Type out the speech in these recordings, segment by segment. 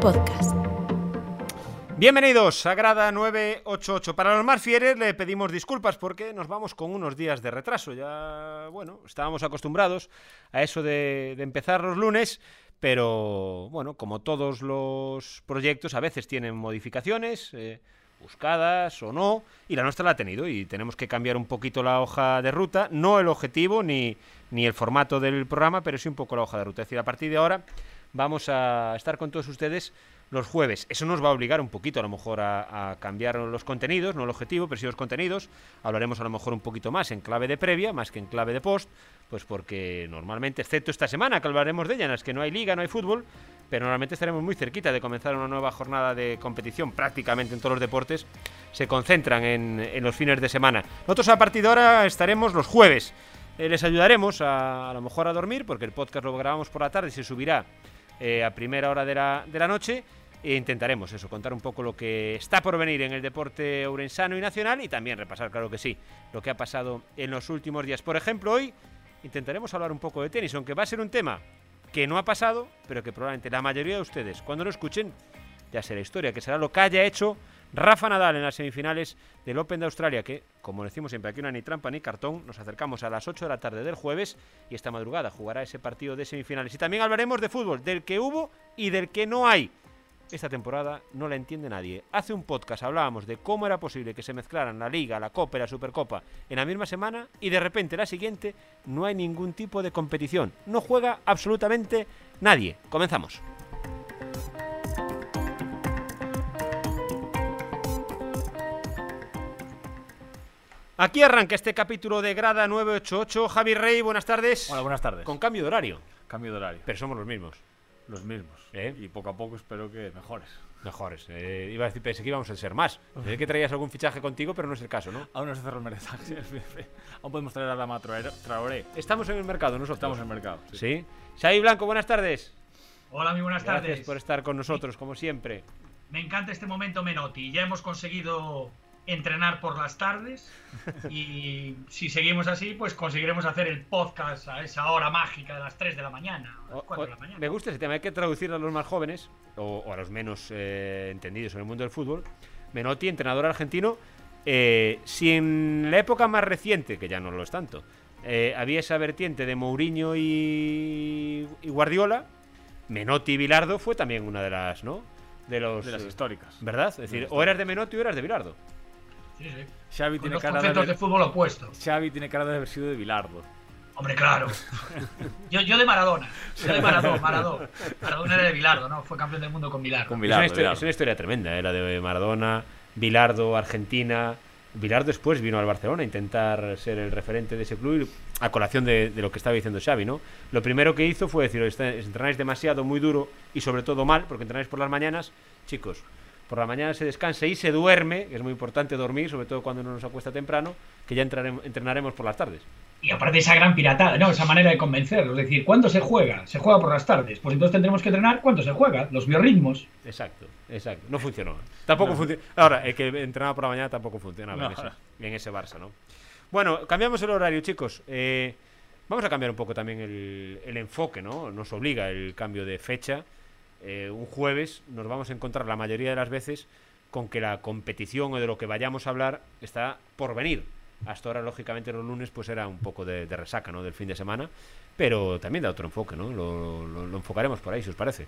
Podcast. Bienvenidos a Grada 988. Para los más fieles le pedimos disculpas porque nos vamos con unos días de retraso. Ya, bueno, estábamos acostumbrados a eso de, de empezar los lunes, pero bueno, como todos los proyectos, a veces tienen modificaciones. eh, buscadas o no, y la nuestra la ha tenido y tenemos que cambiar un poquito la hoja de ruta, no el objetivo ni, ni el formato del programa, pero sí un poco la hoja de ruta. Es decir, a partir de ahora vamos a estar con todos ustedes los jueves. Eso nos va a obligar un poquito a lo mejor a, cambiar los contenidos, no el objetivo, pero sí los contenidos. Hablaremos a lo mejor un poquito más en clave de previa, más que en clave de post, pues porque normalmente, excepto esta semana que hablaremos de ella, en las que no hay liga, no hay fútbol, pero normalmente estaremos muy cerquita de comenzar una nueva jornada de competición prácticamente en todos los deportes, se concentran en, los fines de semana. Nosotros a partir de ahora estaremos los jueves. Eh, les ayudaremos a lo mejor a dormir, porque el podcast lo grabamos por la tarde y se subirá eh, a primera hora de la, de la noche. E intentaremos eso, contar un poco lo que está por venir en el deporte urensano y nacional y también repasar, claro que sí, lo que ha pasado en los últimos días. Por ejemplo, hoy intentaremos hablar un poco de tenis, aunque va a ser un tema que no ha pasado, pero que probablemente la mayoría de ustedes, cuando lo escuchen, ya será historia, que será lo que haya hecho Rafa Nadal en las semifinales del Open de Australia, que, como decimos siempre, aquí no hay ni trampa ni cartón, nos acercamos a las 8 de la tarde del jueves y esta madrugada jugará ese partido de semifinales. Y también hablaremos de fútbol, del que hubo y del que no hay. Esta temporada no la entiende nadie. Hace un podcast hablábamos de cómo era posible que se mezclaran la Liga, la Copa y la Supercopa en la misma semana y de repente la siguiente no hay ningún tipo de competición. No juega absolutamente nadie. Comenzamos. Aquí arranca este capítulo de Grada 988. Javi Rey, buenas tardes. Hola, buenas tardes. Con cambio de horario, Cambio de horario. pero somos los mismos. Los mismos. ¿Eh? Y poco a poco espero que mejores. Mejores. Eh, iba a decir, pensé que íbamos a ser más. Pensé que traías algún fichaje contigo, pero no es el caso, ¿no? Aún no se cerró el mercado. Aún podemos traer a Dama Traoré. Estamos en el mercado nosotros. Estamos en el mercado. Sí. Xavi Blanco, buenas tardes. Hola, muy buenas Gracias tardes. por estar con nosotros, como siempre. Me encanta este momento Menotti. Ya hemos conseguido entrenar por las tardes y si seguimos así, pues conseguiremos hacer el podcast a esa hora mágica de las 3 de la mañana, a las O- 4 de o- la mañana. me gusta ese tema, hay que traducirlo a los más jóvenes o, o a los menos eh, entendidos en el mundo del fútbol. Menotti, entrenador argentino, eh, si en la época más reciente, que ya no lo es tanto, eh, había esa vertiente de Mourinho y, y Guardiola, Menotti y Bilardo fue también una de las, ¿no? De los, De las históricas. ¿Verdad? Es decir, las o eras de Menotti o eras de Bilardo. Sí, sí. Xavi Con tiene, cara de conceptos de haber, fútbol opuestos. Xavi tiene cara de haber sido de Bilardo. Hombre, claro. Yo, yo de Maradona. Yo de Maradona. Maradona. Maradona era de Bilardo, ¿no? Fue campeón del mundo con Bilardo. Con Es una, historia, Bilardo. es una historia tremenda, ¿eh? la de Maradona, Bilardo, Argentina. Bilardo después vino al Barcelona a intentar ser el referente de ese club y a colación de, de lo que estaba diciendo Xavi, ¿no? Lo primero que hizo fue decir, "Est- entrenáis demasiado, muy duro y sobre todo mal, porque entrenáis por las mañanas, chicos, por la mañana se descansa y se duerme, que es muy importante dormir, sobre todo cuando uno nos acuesta temprano, que ya entraremos- entrenaremos por las tardes. Y aparte esa gran piratada, ¿no? Esa manera de convencerlo. Es decir, ¿cuándo se juega? Se juega por las tardes. Pues entonces tendremos que entrenar cuándo se juega. Los biorritmos. Exacto, exacto. No funcionó. Tampoco No. funcionó. Ahora, el que entrenaba por la mañana tampoco funcionaba en, No. ese, en ese Barça, ¿no? Bueno, cambiamos el horario, chicos. Eh, vamos a cambiar un poco también el, el enfoque, ¿no? Nos obliga el cambio de fecha. Eh, un jueves nos vamos a encontrar la mayoría de las veces con que la competición o de lo que vayamos a hablar está por venir. Hasta ahora, lógicamente, los lunes pues era un poco de, resaca, ¿no? Del fin de semana. Pero también da otro enfoque, ¿no? Lo, enfocaremos por ahí, si os parece.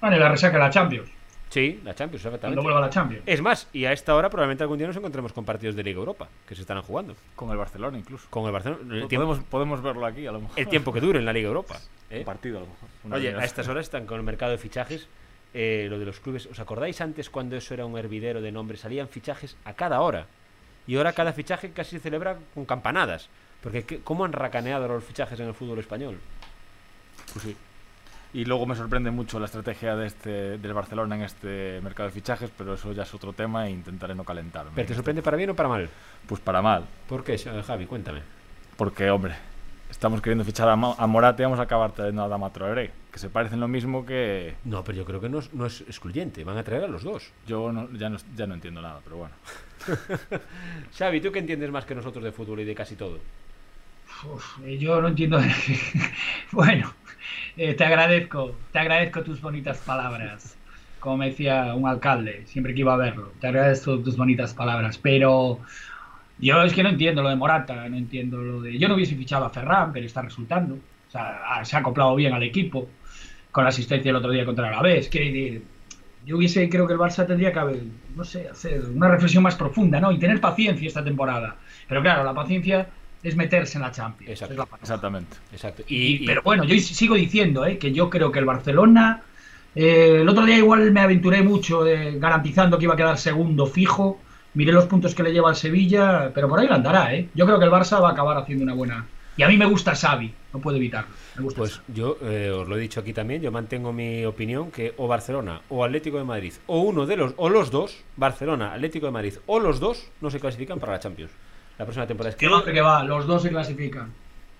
Vale, la resaca la Champions. Sí, la Champions, exactamente. Cuando vuelva la Champions. Es más, y a esta hora probablemente algún día nos encontremos con partidos de Liga Europa que se estarán jugando. Con el Barcelona incluso. Con el Barcelona. El tiempo, Podemos, podemos verlo aquí a lo mejor. el tiempo que dure en la Liga Europa. ¿eh? Un partido a lo mejor. Una Oye, a estas horas están con el mercado de fichajes. eh, lo de los clubes. ¿Os acordáis antes cuando eso era un hervidero de nombres? Salían fichajes a cada hora. Y ahora cada fichaje casi se celebra con campanadas. Porque ¿qué- ¿cómo han racaneado los fichajes en el fútbol español? Pues sí. Y luego me sorprende mucho la estrategia de este, del Barcelona en este mercado de fichajes, pero eso ya es otro tema e intentaré no calentarme. ¿Pero te sorprende para bien o para mal? Pues para mal. ¿Por qué, Javi? Cuéntame. Porque, hombre, estamos queriendo fichar a, Ma- a Morata y vamos a acabar trayendo a Dama Traoré, que se parecen lo mismo que... No, pero yo creo que no es, no es excluyente. Van a traer a los dos. Yo no- ya, no, ya no entiendo nada, pero bueno. Xavi, ¿tú que entiendes más que nosotros de fútbol y de casi todo? Uf, yo no entiendo. bueno, Eh, te agradezco, te agradezco tus bonitas palabras. Como me decía un alcalde, siempre que iba a verlo. Te agradezco tus bonitas palabras. Pero yo es que no entiendo lo de Morata, no entiendo lo de. Yo no hubiese fichado a Ferran, pero está resultando. O sea, se ha acoplado bien al equipo. Con la asistencia el otro día contra la vez. Quiere decir, yo hubiese, creo que el Barça tendría que haber, no sé, hacer una reflexión más profunda, ¿no? Y tener paciencia esta temporada. Pero claro, la paciencia es meterse en la Champions. Exacto. la. Exactamente. Exacto. Y, pero bueno, yo sigo diciendo ¿eh? que yo creo que el Barcelona. eh, el otro día igual me aventuré mucho eh, garantizando que iba a quedar segundo fijo. Miré los puntos que le lleva al Sevilla, pero por ahí lo andará, ¿eh? Yo creo que el Barça va a acabar haciendo una buena. Y a mí me gusta Xavi, no puedo evitarlo. Me gusta Pues Xavi. yo eh, os lo he dicho aquí también, yo mantengo mi opinión que o Barcelona o Atlético de Madrid o uno de los o los dos, Barcelona, Atlético de Madrid o los dos no se clasifican para la Champions. La próxima temporada es que va, que va, los dos se clasifican.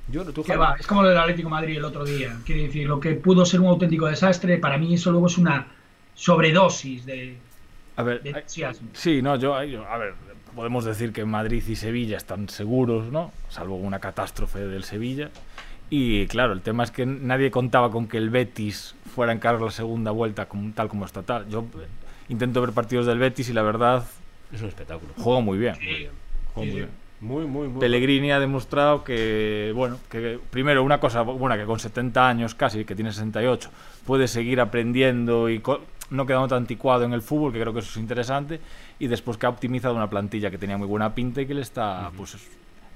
yo tú Que va, es como lo del Atlético de Madrid el otro día. Quiere decir, lo que pudo ser un auténtico desastre, para mí eso luego es una sobredosis de, A ver, de hay- entusiasmo. Sí, no, yo, yo- a ver, podemos decir que Madrid y Sevilla están seguros, ¿no? Salvo una catástrofe del Sevilla. Y claro, el tema es que nadie contaba con que el Betis fuera a encarar la segunda vuelta como, tal como está tal. Yo eh, intento ver partidos del Betis y la verdad Es un espectáculo. juega muy bien. Sí, muy sí, sí. bien. Muy, muy, muy. Pellegrini ha demostrado que, bueno, que primero una cosa buena, que con 70 años casi, que tiene 68, puede seguir aprendiendo y no quedando tan anticuado en el fútbol, que creo que eso es interesante, y después que ha optimizado una plantilla que tenía muy buena pinta y que le está, pues, es-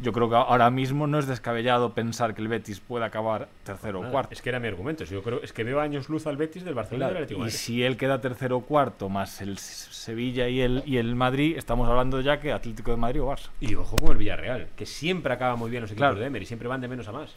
yo creo que ahora mismo no es descabellado pensar que el Betis puede acabar tercero o cuarto. Es que era mi argumento. Yo creo es que veo años luz al Betis del Barcelona y del Atlético y si él queda tercero o cuarto, más el Sevilla y el, y el Madrid, estamos hablando ya que Atlético de Madrid o Barça. Y ojo con el Villarreal, que siempre acaba muy bien los equipos Claro. de Emery, siempre van de menos a más.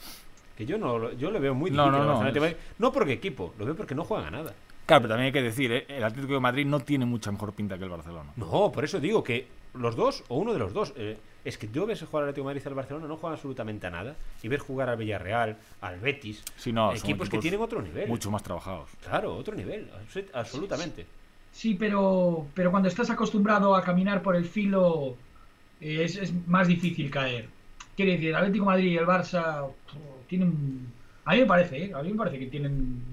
Que yo no yo lo veo muy No, difícil. no, no, Barcelona es- no porque equipo, lo veo porque no juegan a nada. Claro, pero también hay que decir, ¿eh? el Atlético de Madrid no tiene mucha mejor pinta que el Barcelona. No, por eso digo que los dos o uno de los dos. eh, es que yo ves jugar al Atlético de Madrid y al Barcelona, no juegan absolutamente a nada. Y ver jugar al Villarreal, al Betis, Sí, no, son equipos, que tienen otro nivel. Mucho más trabajados. Claro, otro nivel, absolutamente. Sí, pero, pero cuando estás acostumbrado a caminar por el filo eh, es, es más difícil caer. Quiere decir, el Atlético de Madrid y el Barça tienen... A mí me parece, ¿eh? A mí me parece que tienen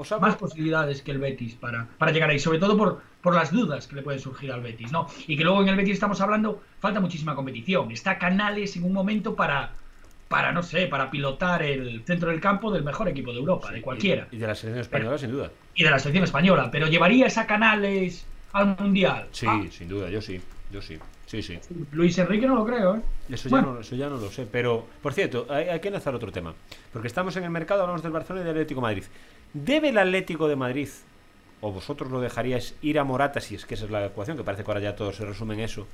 Os hablo- más posibilidades que el Betis para, para llegar ahí, sobre todo por, por las dudas que le pueden surgir al Betis, ¿no? Y que luego en el Betis estamos hablando, falta muchísima competición. Está Canales en un momento para, para no sé, para pilotar el centro del campo del mejor equipo de Europa, de cualquiera. Y, y de la selección española, sin duda. Y de la selección española, pero ¿llevarías a Canales al Mundial? Sí, Ah, sin duda, yo sí. Yo sí. Sí, sí. Luis Enrique no lo creo, ¿eh? Eso ya, Bueno. no, eso ya no lo sé. Pero, por cierto, hay, hay que enlazar otro tema. Porque estamos en el mercado, hablamos del Barcelona y del Atlético de Madrid. ¿Debe el Atlético de Madrid, o vosotros lo dejaríais ir a Morata, si es que esa es la ecuación, que parece que ahora ya todo se resume en eso,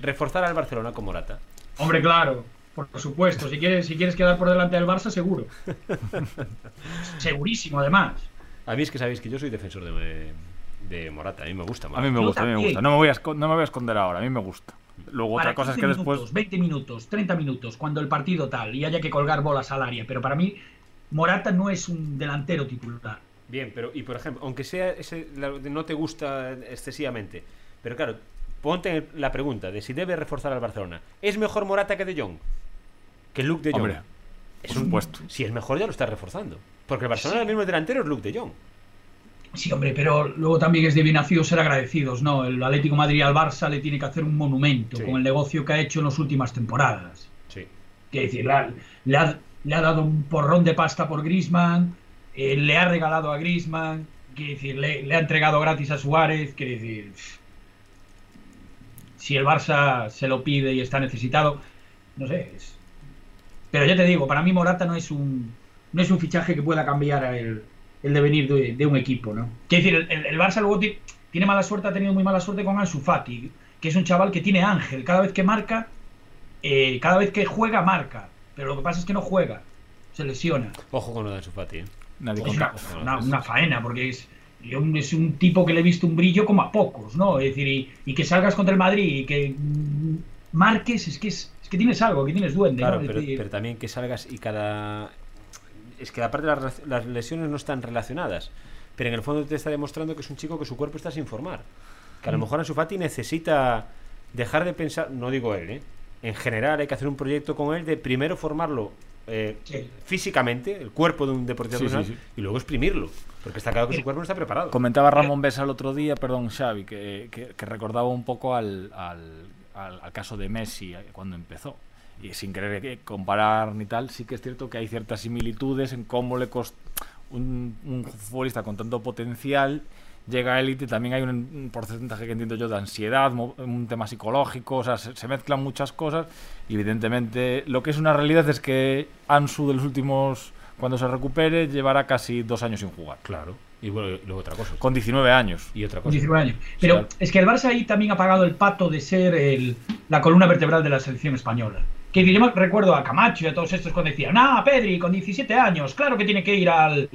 reforzar al Barcelona con Morata? Hombre, claro, por supuesto. Si quieres, si quieres quedar por delante del Barça, seguro. Segurísimo, además. A mí es que sabéis que yo soy defensor de, de Morata, a mí me gusta A Morata. mí me gusta, a mí me gusta. No me, voy a no me voy a esconder ahora, a mí me gusta. Luego Para otra cosa es 15 que después... minutos, 20 minutos, 30 minutos, cuando el partido tal y haya que colgar bolas al área. Pero para mí, Morata no es un delantero titular. Bien, pero, y por ejemplo, aunque sea ese, la- no te gusta excesivamente, pero claro, ponte la pregunta de si debe reforzar al Barcelona. ¿Es mejor Morata que De Jong? Que Luke De Jong. Hombre, es por supuesto. Si es mejor, ya lo está reforzando. Porque el Barcelona ahora mismo el delantero es Luke De Jong. Sí, hombre, pero luego también es de bien nacido ser agradecidos, ¿no? El Atlético de Madrid al Barça le tiene que hacer un monumento Sí. con el negocio que ha hecho en las últimas temporadas. Sí. Quiere decir, le ha, le ha- dado un porrón de pasta por Grisman, le ha regalado a Grisman, decir, le, ha entregado gratis a Suárez, quiere decir, si el Barça se lo pide y está necesitado, no sé. es- Pero ya te digo, para mí Morata no es un, no es un fichaje que pueda cambiar el, el devenir de, un equipo, ¿no? Quiere decir, el, Barça luego ti- tiene mala suerte, ha tenido muy mala suerte con Ansu Fati, que es un chaval que tiene ángel, cada vez que marca eh, cada vez que juega marca, pero lo que pasa es que no juega, se lesiona. Ojo con lo de Ansu Fati, ¿eh? Nadie una, una- una faena, porque es, yo- es un tipo que le he visto un brillo como a pocos, ¿no? Es decir, y, y que salgas contra el Madrid y que mm, marques, es que, es, es que tienes algo, que tienes duende, Claro, pero, decir, pero también que salgas y cada... Es que aparte las, las lesiones no están relacionadas, pero en el fondo te está demostrando que es un chico que su cuerpo está sin formar. Que a lo mejor Ansu Fati necesita dejar de pensar, no digo él, ¿eh? En general hay que hacer un proyecto con él de primero formarlo eh, Sí. físicamente, el cuerpo de un deportista Sí, sí, y luego exprimirlo. Porque está claro que su cuerpo no está preparado. Comentaba Ramón Besa el otro día, perdón, Xavi, que, que- que recordaba un poco al, al- al- al caso de Messi eh, cuando empezó. Y sin querer que- comparar ni tal, sí que es cierto que hay ciertas similitudes en cómo le costó un, un futbolista con tanto potencial llega a élite. También hay un, porcentaje que entiendo yo de ansiedad, un tema psicológico, o sea, se, se mezclan muchas cosas. Y evidentemente, lo que es una realidad es que Ansu de los últimos, cuando se recupere, llevará casi dos años sin jugar. Claro. Y bueno, y luego otra cosa. Con 19 años. Y otra cosa. 19 años. Pero Claro. es que el Barça ahí también ha pagado el pato de ser el- la columna vertebral de la selección española. Que yo recuerdo a Camacho y a todos estos cuando decían, ah, Pedri, con 17 años, claro que tiene que ir al,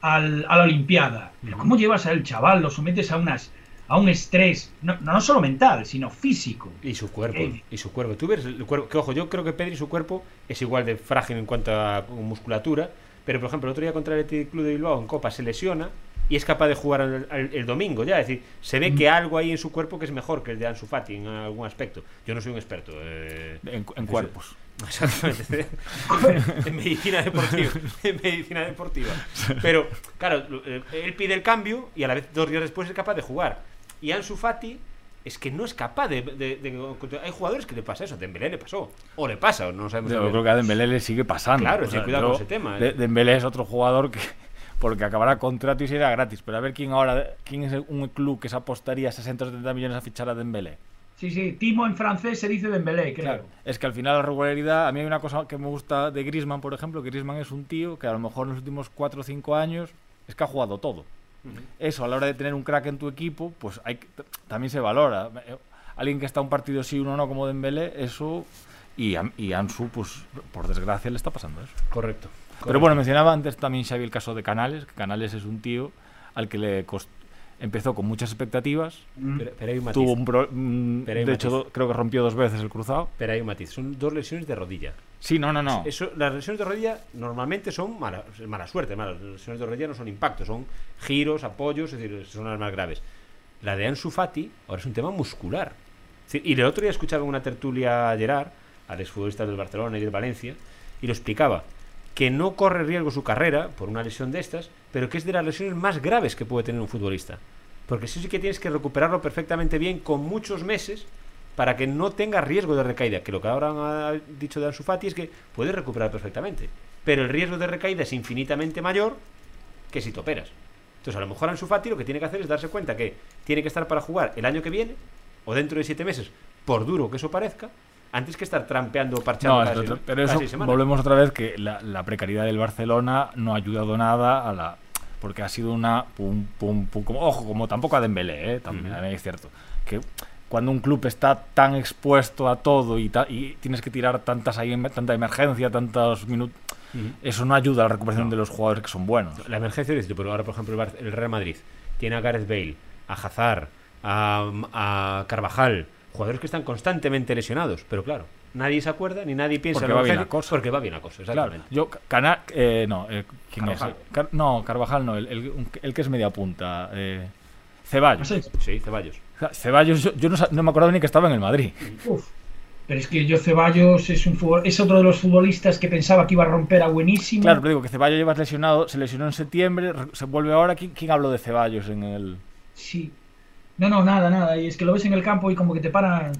al- a la Olimpiada. Pero ¿cómo llevas al chaval? Lo sometes a unas a un estrés, no, no solo mental, sino físico. Y su cuerpo, Eh. y su cuerpo. Tú ves el cuerpo, que ojo, yo creo que Pedri su cuerpo es igual de frágil en cuanto a musculatura, pero por ejemplo el otro día contra el Athletic Club de Bilbao en Copa se lesiona y es capaz de jugar el, el- el domingo ya, es decir, se ve que algo hay en su cuerpo que es mejor que el de Ansu Fati en algún aspecto. Yo no soy un experto. eh, En, en cuerpos. Exactamente. en medicina deportiva. En medicina deportiva. Pero, claro, eh, él pide el cambio y a la vez dos días después es capaz de jugar. Y Ansu Fati es que no es capaz de, de- de- Hay jugadores que le pasa eso. Dembélé le pasó. O le pasa, o no sabemos. Yo creo que a Dembélé le sigue pasando. Claro, sí, cuidado con ese tema, eh. De- Dembélé es otro jugador que porque acabará contrato y será gratis. Pero a ver quién ahora, quién es un club que se apostaría 60 o 70 millones a fichar a Dembélé. Sí, sí, Timo en francés se dice Dembélé, creo. Claro. Es que al final la regularidad, a mí hay una cosa que me gusta de Griezmann, por ejemplo, que Griezmann es un tío que a lo mejor en los últimos 4 o 5 años es que ha jugado todo. Eso, a la hora de tener un crack en tu equipo, pues hay también se valora. Eh, Alguien que está un partido sí, uno no, como Dembélé, eso... Y, a- y Ansu, pues por desgracia, le está pasando eso. Correcto. Pero bueno, mencionaba antes también Xavi el caso de Canales, que Canales es un tío al que le cost- empezó con muchas expectativas, Mm. Pero, pero hay un matiz. tuvo un pro- mm, Pero hay de un hecho matiz. do- creo que rompió dos veces el cruzado. Pero hay un matiz. Son dos lesiones de rodilla. Sí, no, no, no. Eso, las lesiones de rodilla normalmente son mala, mala suerte. Malas. Las lesiones de rodilla no son impactos, son giros, apoyos, es decir, son las más graves. La de Ansu Fati ahora es un tema muscular. Es decir, Y el otro día escuchaba en una tertulia a Gerard, al exfutbolista del Barcelona y del Valencia, y lo explicaba, que no corre riesgo su carrera por una lesión de estas, pero que es de las lesiones más graves que puede tener un futbolista. Porque eso sí que tienes que recuperarlo perfectamente bien con muchos meses para que no tenga riesgo de recaída. Que lo que ahora ha dicho de Ansu Fati es que puede recuperar perfectamente. Pero el riesgo de recaída es infinitamente mayor que si te operas. Entonces, a lo mejor Ansu Fati lo que tiene que hacer es darse cuenta que tiene que estar para jugar el año que viene o dentro de siete meses, por duro que eso parezca, antes que estar trampeando, parchando No, cada otro- pero eso volvemos otra vez que la, la precariedad del Barcelona no ha ayudado nada a la porque ha sido una pum pum pum como, ojo como tampoco a Dembélé ¿eh? también es cierto que cuando un club está tan expuesto a todo y, ta- y tienes que tirar tantas ahí tanta emergencia tantos minutos eso no ayuda a la recuperación de los jugadores que son buenos. La emergencia es pero ahora, por ejemplo, el Real Madrid tiene a Gareth Bale, a Hazard, a, a Carvajal, jugadores que están constantemente lesionados, pero claro, nadie se acuerda ni nadie piensa Porque en va bien la cosa. Porque va bien la cosa, Claro, exactamente. yo Cana eh, no eh, ¿quién Carvajal. es? Car- no Carvajal no el, el- un- el que es media punta eh, Ceballos sé. Sí, Ceballos. Ceballos yo, yo no, no me acordaba ni que estaba en el Madrid Uf. Pero es que yo Ceballos es un futbol- es otro de los futbolistas que pensaba que iba a romper a buenísimo. Claro, pero digo que Ceballos llevas lesionado, se lesionó en septiembre, re- se vuelve ahora. ¿Quién, quién habló de Ceballos en el.? Sí. No, no, nada, nada. Y es que lo ves en el campo y como que te para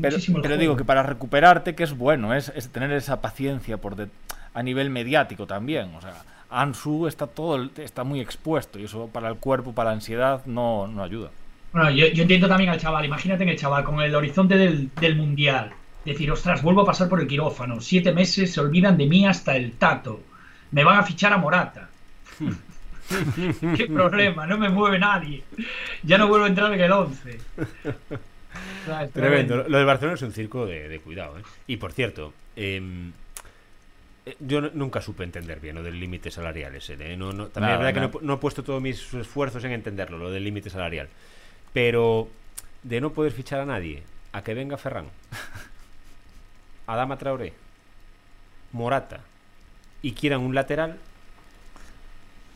Pero, muchísimo el pero juego. digo que para recuperarte, que es bueno, es, es tener esa paciencia por de- a nivel mediático también. O sea, Ansu está todo está muy expuesto y eso para el cuerpo, para la ansiedad, no, no ayuda. Bueno, yo, yo entiendo también al chaval. Imagínate en el chaval con el horizonte del, del mundial. Decir, ostras, vuelvo a pasar por el quirófano. Siete meses se olvidan de mí hasta el tato. Me van a fichar a Morata. Qué problema, no me mueve nadie. Ya no vuelvo a entrar en el 11. O sea, es Tremendo. Lo del Barcelona es un circo de, de cuidado. ¿eh? Y por cierto, em, eh, yo no- nunca supe entender bien lo del límite salarial ese. ¿eh? No, no- también es verdad que no he puesto todos mis esfuerzos en entenderlo, lo del límite salarial. Pero de no poder fichar a nadie, a que venga Ferran, Adama Traoré, Morata y quieran un lateral,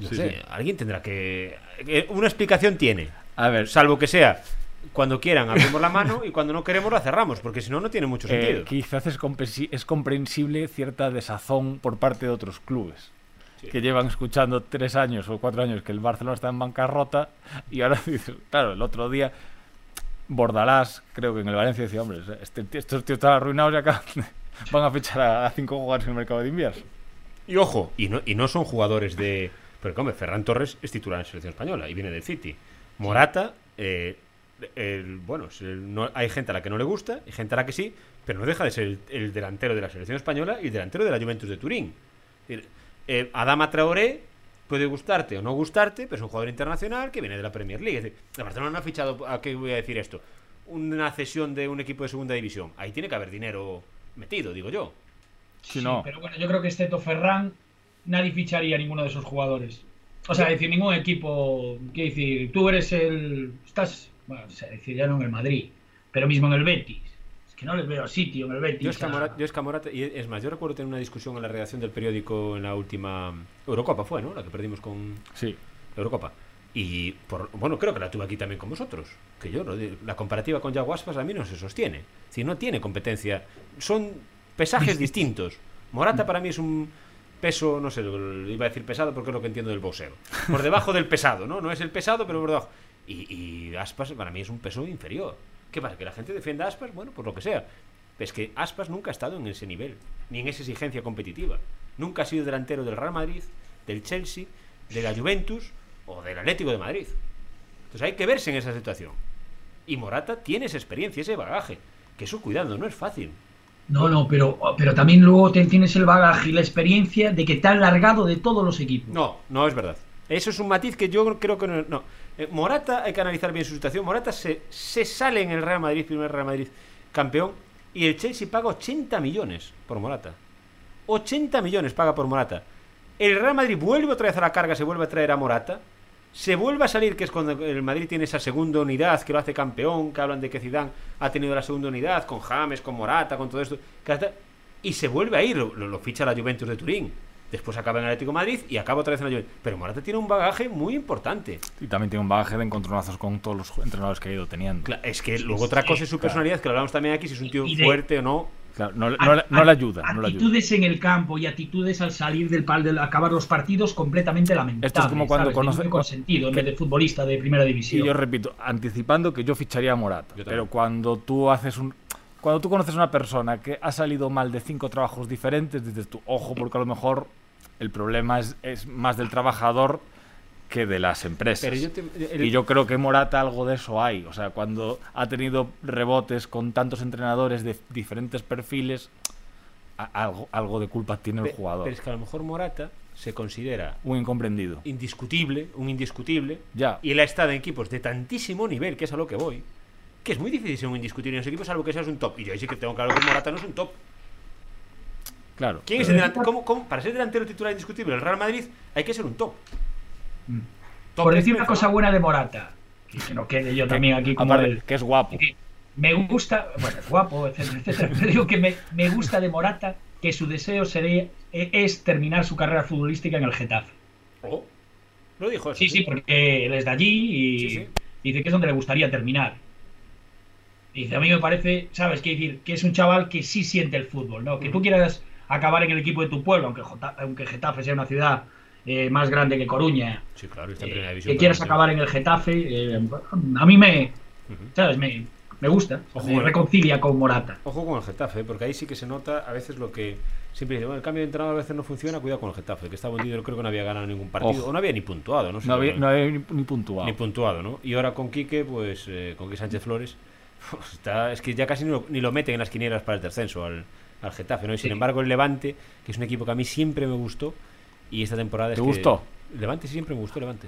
no Sí, sé, sí. alguien tendrá que... que Una explicación tiene. A ver, Salvo que sea cuando quieran abrimos la mano y cuando no queremos la cerramos, porque si no, no tiene mucho Eh, sentido. quizás es, comprensi- es comprensible cierta desazón por parte de otros clubes. Que llevan escuchando tres años o cuatro años que el Barcelona está en bancarrota y ahora dices, claro, el otro día Bordalás, creo que en el Valencia decía, hombre, este, estos tíos están arruinados y acá van a fichar a, a cinco jugadores en el mercado de invierno. Y ojo, y no, y no son jugadores de. Pero, hombre, Ferran Torres es titular en selección española y viene del City. Morata, eh, el- bueno, es el- no, hay gente a la que no le gusta y gente a la que sí, pero no deja de ser el, el delantero de la selección española y el delantero de la Juventus de Turín. Eh, Adama Traoré puede gustarte o no gustarte, pero es un jugador internacional que viene de la Premier League. Es decir, el Barcelona no ha fichado, ¿a qué voy a decir esto? Una cesión de un equipo de segunda división. Ahí tiene que haber dinero metido, digo yo. Si no, Pero bueno, yo creo que excepto Ferran, nadie ficharía a ninguno de esos jugadores. O sea, es decir, ningún equipo. Quiero decir, tú eres el. Estás. Bueno, o sea, es decir, ya no en el Madrid, pero mismo en el Betis. Es que no les veo sitio en el Betis. Yo es, que a a- Morata, yo es y es más, yo recuerdo tener una discusión en la redacción del periódico en la última Eurocopa, fue, ¿no? La que perdimos con sí. la Eurocopa. Y, por, bueno, creo que la tuve aquí también con vosotros. Que yo, la comparativa con Yago Aspas a mí no se sostiene. Si no tiene competencia. Son pesajes distintos. Morata para mí es un peso, no sé, iba a decir pesado porque es lo que entiendo del boxeo. Por debajo del pesado, ¿no? No es el pesado, pero por debajo. Y, Aspas para mí es un peso inferior. ¿Qué pasa? ¿Que la gente defienda Aspas? Bueno, por lo que sea. Es que Aspas nunca ha estado en ese nivel, ni en esa exigencia competitiva. Nunca ha sido delantero del Real Madrid, del Chelsea, de la Juventus o del Atlético de Madrid. Entonces hay que verse en esa situación. Y Morata tiene esa experiencia, ese bagaje. Que eso, cuidado, no es fácil. No, no, pero, pero también luego te- tienes el bagaje y la experiencia de que te han largado de todos los equipos. No, no es verdad. Eso es un matiz que yo creo que no. no. Eh, Morata, hay que analizar bien su situación. Morata se, se sale en el Real Madrid, primer Real Madrid campeón, y el Chelsea paga 80 millones por Morata. 80 millones paga por Morata. El Real Madrid vuelve otra vez a la carga, se vuelve a traer a Morata. Se vuelve a salir, que es cuando el Madrid tiene esa segunda unidad que lo hace campeón, que hablan de que Zidane ha tenido la segunda unidad con James, con Morata, con todo esto. Y se vuelve a ir, lo, lo- lo ficha la Juventus de Turín. Después acaba en el Atlético de Madrid y acaba otra vez en la Juventus. Pero Morata tiene un bagaje muy importante. Y también tiene un bagaje de encontronazos con todos los entrenadores que ha ido teniendo. Es que luego otra cosa es su personalidad, que lo hablamos también aquí, si es un tío fuerte o no. Claro, no, le- no no le ayuda, no le ayuda. Actitudes en el campo y actitudes al salir del pal de acabar los partidos completamente lamentables. Esto es como cuando ¿sabes? conoce- Ningún consentido en vez de futbolista de primera Y división. yo repito, anticipando que yo ficharía a Morata. Pero cuando tú haces un. Cuando tú conoces a una persona que ha salido mal de cinco trabajos diferentes, dices tú, ojo, porque a lo mejor el problema es, es más del trabajador que de las empresas. Pero yo te- el- Y yo creo que Morata algo de eso hay. O sea, cuando ha tenido rebotes con tantos entrenadores de diferentes perfiles, algo, algo de culpa tiene el jugador. Pero es que a lo mejor Morata se considera Un incomprendido. indiscutible, un indiscutible. Ya. Y él ha estado en equipos de tantísimo nivel, que es a lo que voy, que es muy difícil ser un indiscutible en los equipos, salvo que seas un top. Y yo ahí sí que tengo claro que Morata no es un top. Claro. ¿Quién es el delantero? ¿Cómo- cómo? Para ser delantero titular indiscutible del Real Madrid hay que ser un top. Top Por de decir una cosa buena de Morata, y que no quede yo también aquí como Aparte, el- que es guapo. que Me gusta, bueno, es guapo, etcétera, etcétera, pero digo que me, me gusta de Morata que su deseo sería, e- es terminar su carrera futbolística en el Getafe. Oh, Lo dijo eso. Sí, sí, porque él es de allí y Sí, sí. dice que es donde le gustaría terminar. Dice, a mí me parece, ¿sabes? Que decir, que es un chaval que sí siente el fútbol, ¿no? Que tú quieras acabar en el equipo de tu pueblo, aunque, Jota- aunque Getafe sea una ciudad eh, más grande que Coruña, Sí, claro, está en eh, primera división. que quieras acabar en el Getafe, eh, a mí me. Me, me gusta, Ojo, me reconcilia con Morata. Ojo con el Getafe, porque ahí sí que se nota a veces lo que siempre dice, bueno, el cambio de entrenador a veces no funciona, cuidado con el Getafe, que estaba hundido, creo que no había ganado ningún partido, Ojo. o no había ni puntuado, no sé. No había, no había ni, ni puntuado. ni puntuado, ¿no? Y ahora con Quique, pues eh, con Quique Sánchez Flores, pues, está, es que ya casi ni lo, ni lo meten en las quinielas para el descenso al, al Getafe, ¿no? Y sin embargo el Levante, que es un equipo que a mí siempre me gustó, y esta temporada es ¿Te que- gustó? Levante sí, siempre me gustó Levante.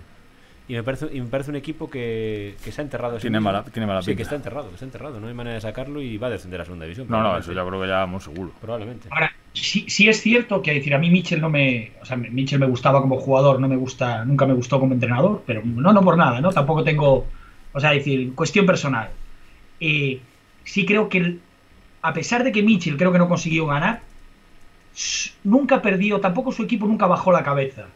Y me parece, y me parece un equipo que, que se ha enterrado. Tiene mala- tiene mala Sí, que pinta. está enterrado, que está enterrado. No hay manera de sacarlo y va a descender a segunda división. No, no, eso yo creo que ya muy seguro. Probablemente. Ahora, sí, sí es cierto que decir, a mí Mitchell no me. O sea, Mitchell me gustaba como jugador, no me gusta, nunca me gustó como entrenador, pero no, no por nada, ¿no? Tampoco tengo. O sea, decir, cuestión personal. Eh, sí creo que, el- a pesar de que Mitchell creo que no consiguió ganar, nunca perdió, tampoco su equipo nunca bajó la cabeza.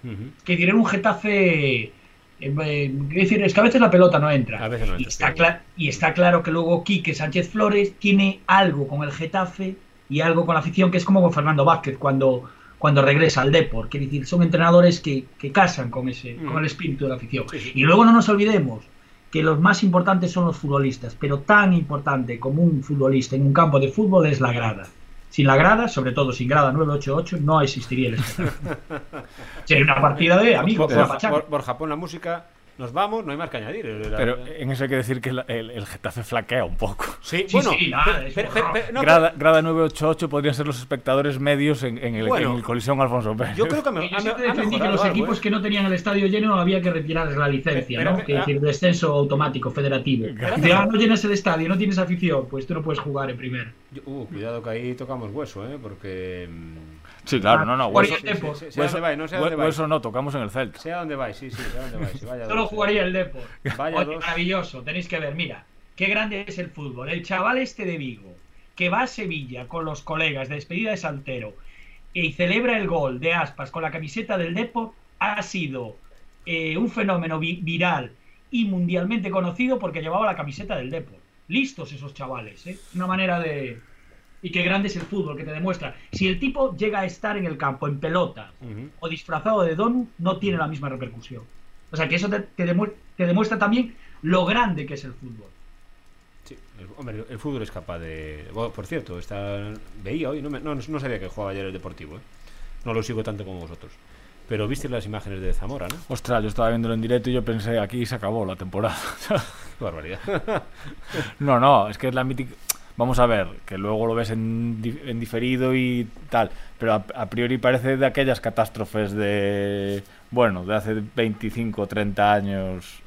Que era un Getafe Eh, eh, es decir, es que a veces la pelota no entra. A veces no y, entra, está sí. cla- y está claro que luego Quique Sánchez Flores tiene algo con el Getafe y algo con la afición que es como con Fernando Vázquez cuando, cuando regresa al Depor. Quiere decir, son entrenadores que, que casan con, ese, Mm. con el espíritu de la afición. Sí, sí. Y luego no nos olvidemos que los más importantes son los futbolistas, pero tan importante como un futbolista en un campo de fútbol es la grada. Sin la grada, sobre todo sin grada 988, no existiría el espectáculo. Sería una partida de amigos, pachanga. Bor- Borja, pon la música. Nos vamos, no hay más que añadir. La- Pero en eso hay que decir que la- el, el Getafe flaquea un poco. sí, sí, bueno, sí, nada, no, grada, grada 988 podrían ser los espectadores medios en, en el, Bueno, en el Colisión Alfonso Pérez. yo creo que me, Yo ha- siempre ha defendí que los algo, equipos ¿eh? que no tenían el estadio lleno había que retirarles la licencia, Pero- ¿no? pero- Que es decir, descenso automático, federativo. Si ah, no llenas el estadio, no tienes afición, pues tú no puedes jugar en primera. Uh, cuidado que ahí tocamos hueso, ¿eh? Porque. mm, Sí, claro, no, no. Hueso, hueso no, tocamos en el Celta. Sé a dónde vais, sí, sí, sé a dónde vais. Vaya Solo dos, jugaría el Depor. Vaya Oye, dos. maravilloso, tenéis que ver, mira, qué grande es el fútbol. El chaval este de Vigo, que va a Sevilla con los colegas de despedida de Santero y celebra el gol de Aspas con la camiseta del Depor, ha sido eh, un fenómeno vi- viral y mundialmente conocido porque llevaba la camiseta del Depor. Listos esos chavales, ¿eh? Una manera de... Y qué grande es el fútbol, que te demuestra. Si el tipo llega a estar en el campo en pelota o disfrazado de Donu, no tiene la misma repercusión. O sea que eso te, te demu- te demuestra también lo grande que es el fútbol. Sí, el, hombre, el fútbol es capaz de. Bueno, por cierto, está, veía hoy, no, me- no, no sabía que jugaba ayer el Deportivo, ¿eh? No lo sigo tanto como vosotros. Pero viste las imágenes de Zamora, ¿no? Ostras, yo estaba viéndolo en directo y yo pensé, aquí se acabó la temporada. Qué barbaridad. no, no, es que es la mítica... Vamos a ver, que luego lo ves en, en diferido y tal, pero a, a priori parece de aquellas catástrofes de, bueno, de hace 25 o 30 años.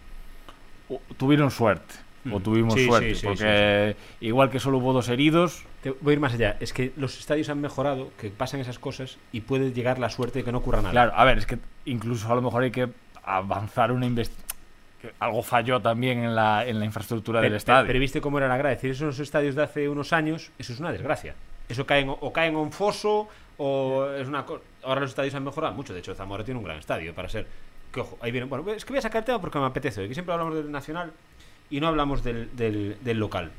Tuvieron suerte, o Mm. tuvimos Sí, suerte, sí, sí, porque igual que solo hubo dos heridos, Te voy a ir más allá. Es que los estadios han mejorado, que pasan esas cosas y puede llegar la suerte de que no ocurra nada. Claro, a ver, es que incluso a lo mejor hay que avanzar una investigación. Algo falló también en la, en la infraestructura Pero, del estadio. pero viste cómo era la grada. Es decir, esos estadios de hace unos años, eso es una desgracia. Eso caen, o caen a un foso o es una co- Ahora los estadios han mejorado mucho. De hecho, Zamora tiene un gran estadio para ser. Que ojo, ahí viene. Bueno, es que voy a sacar el tema porque me apetece. hoy, Que siempre hablamos del nacional y no hablamos del, del- del local.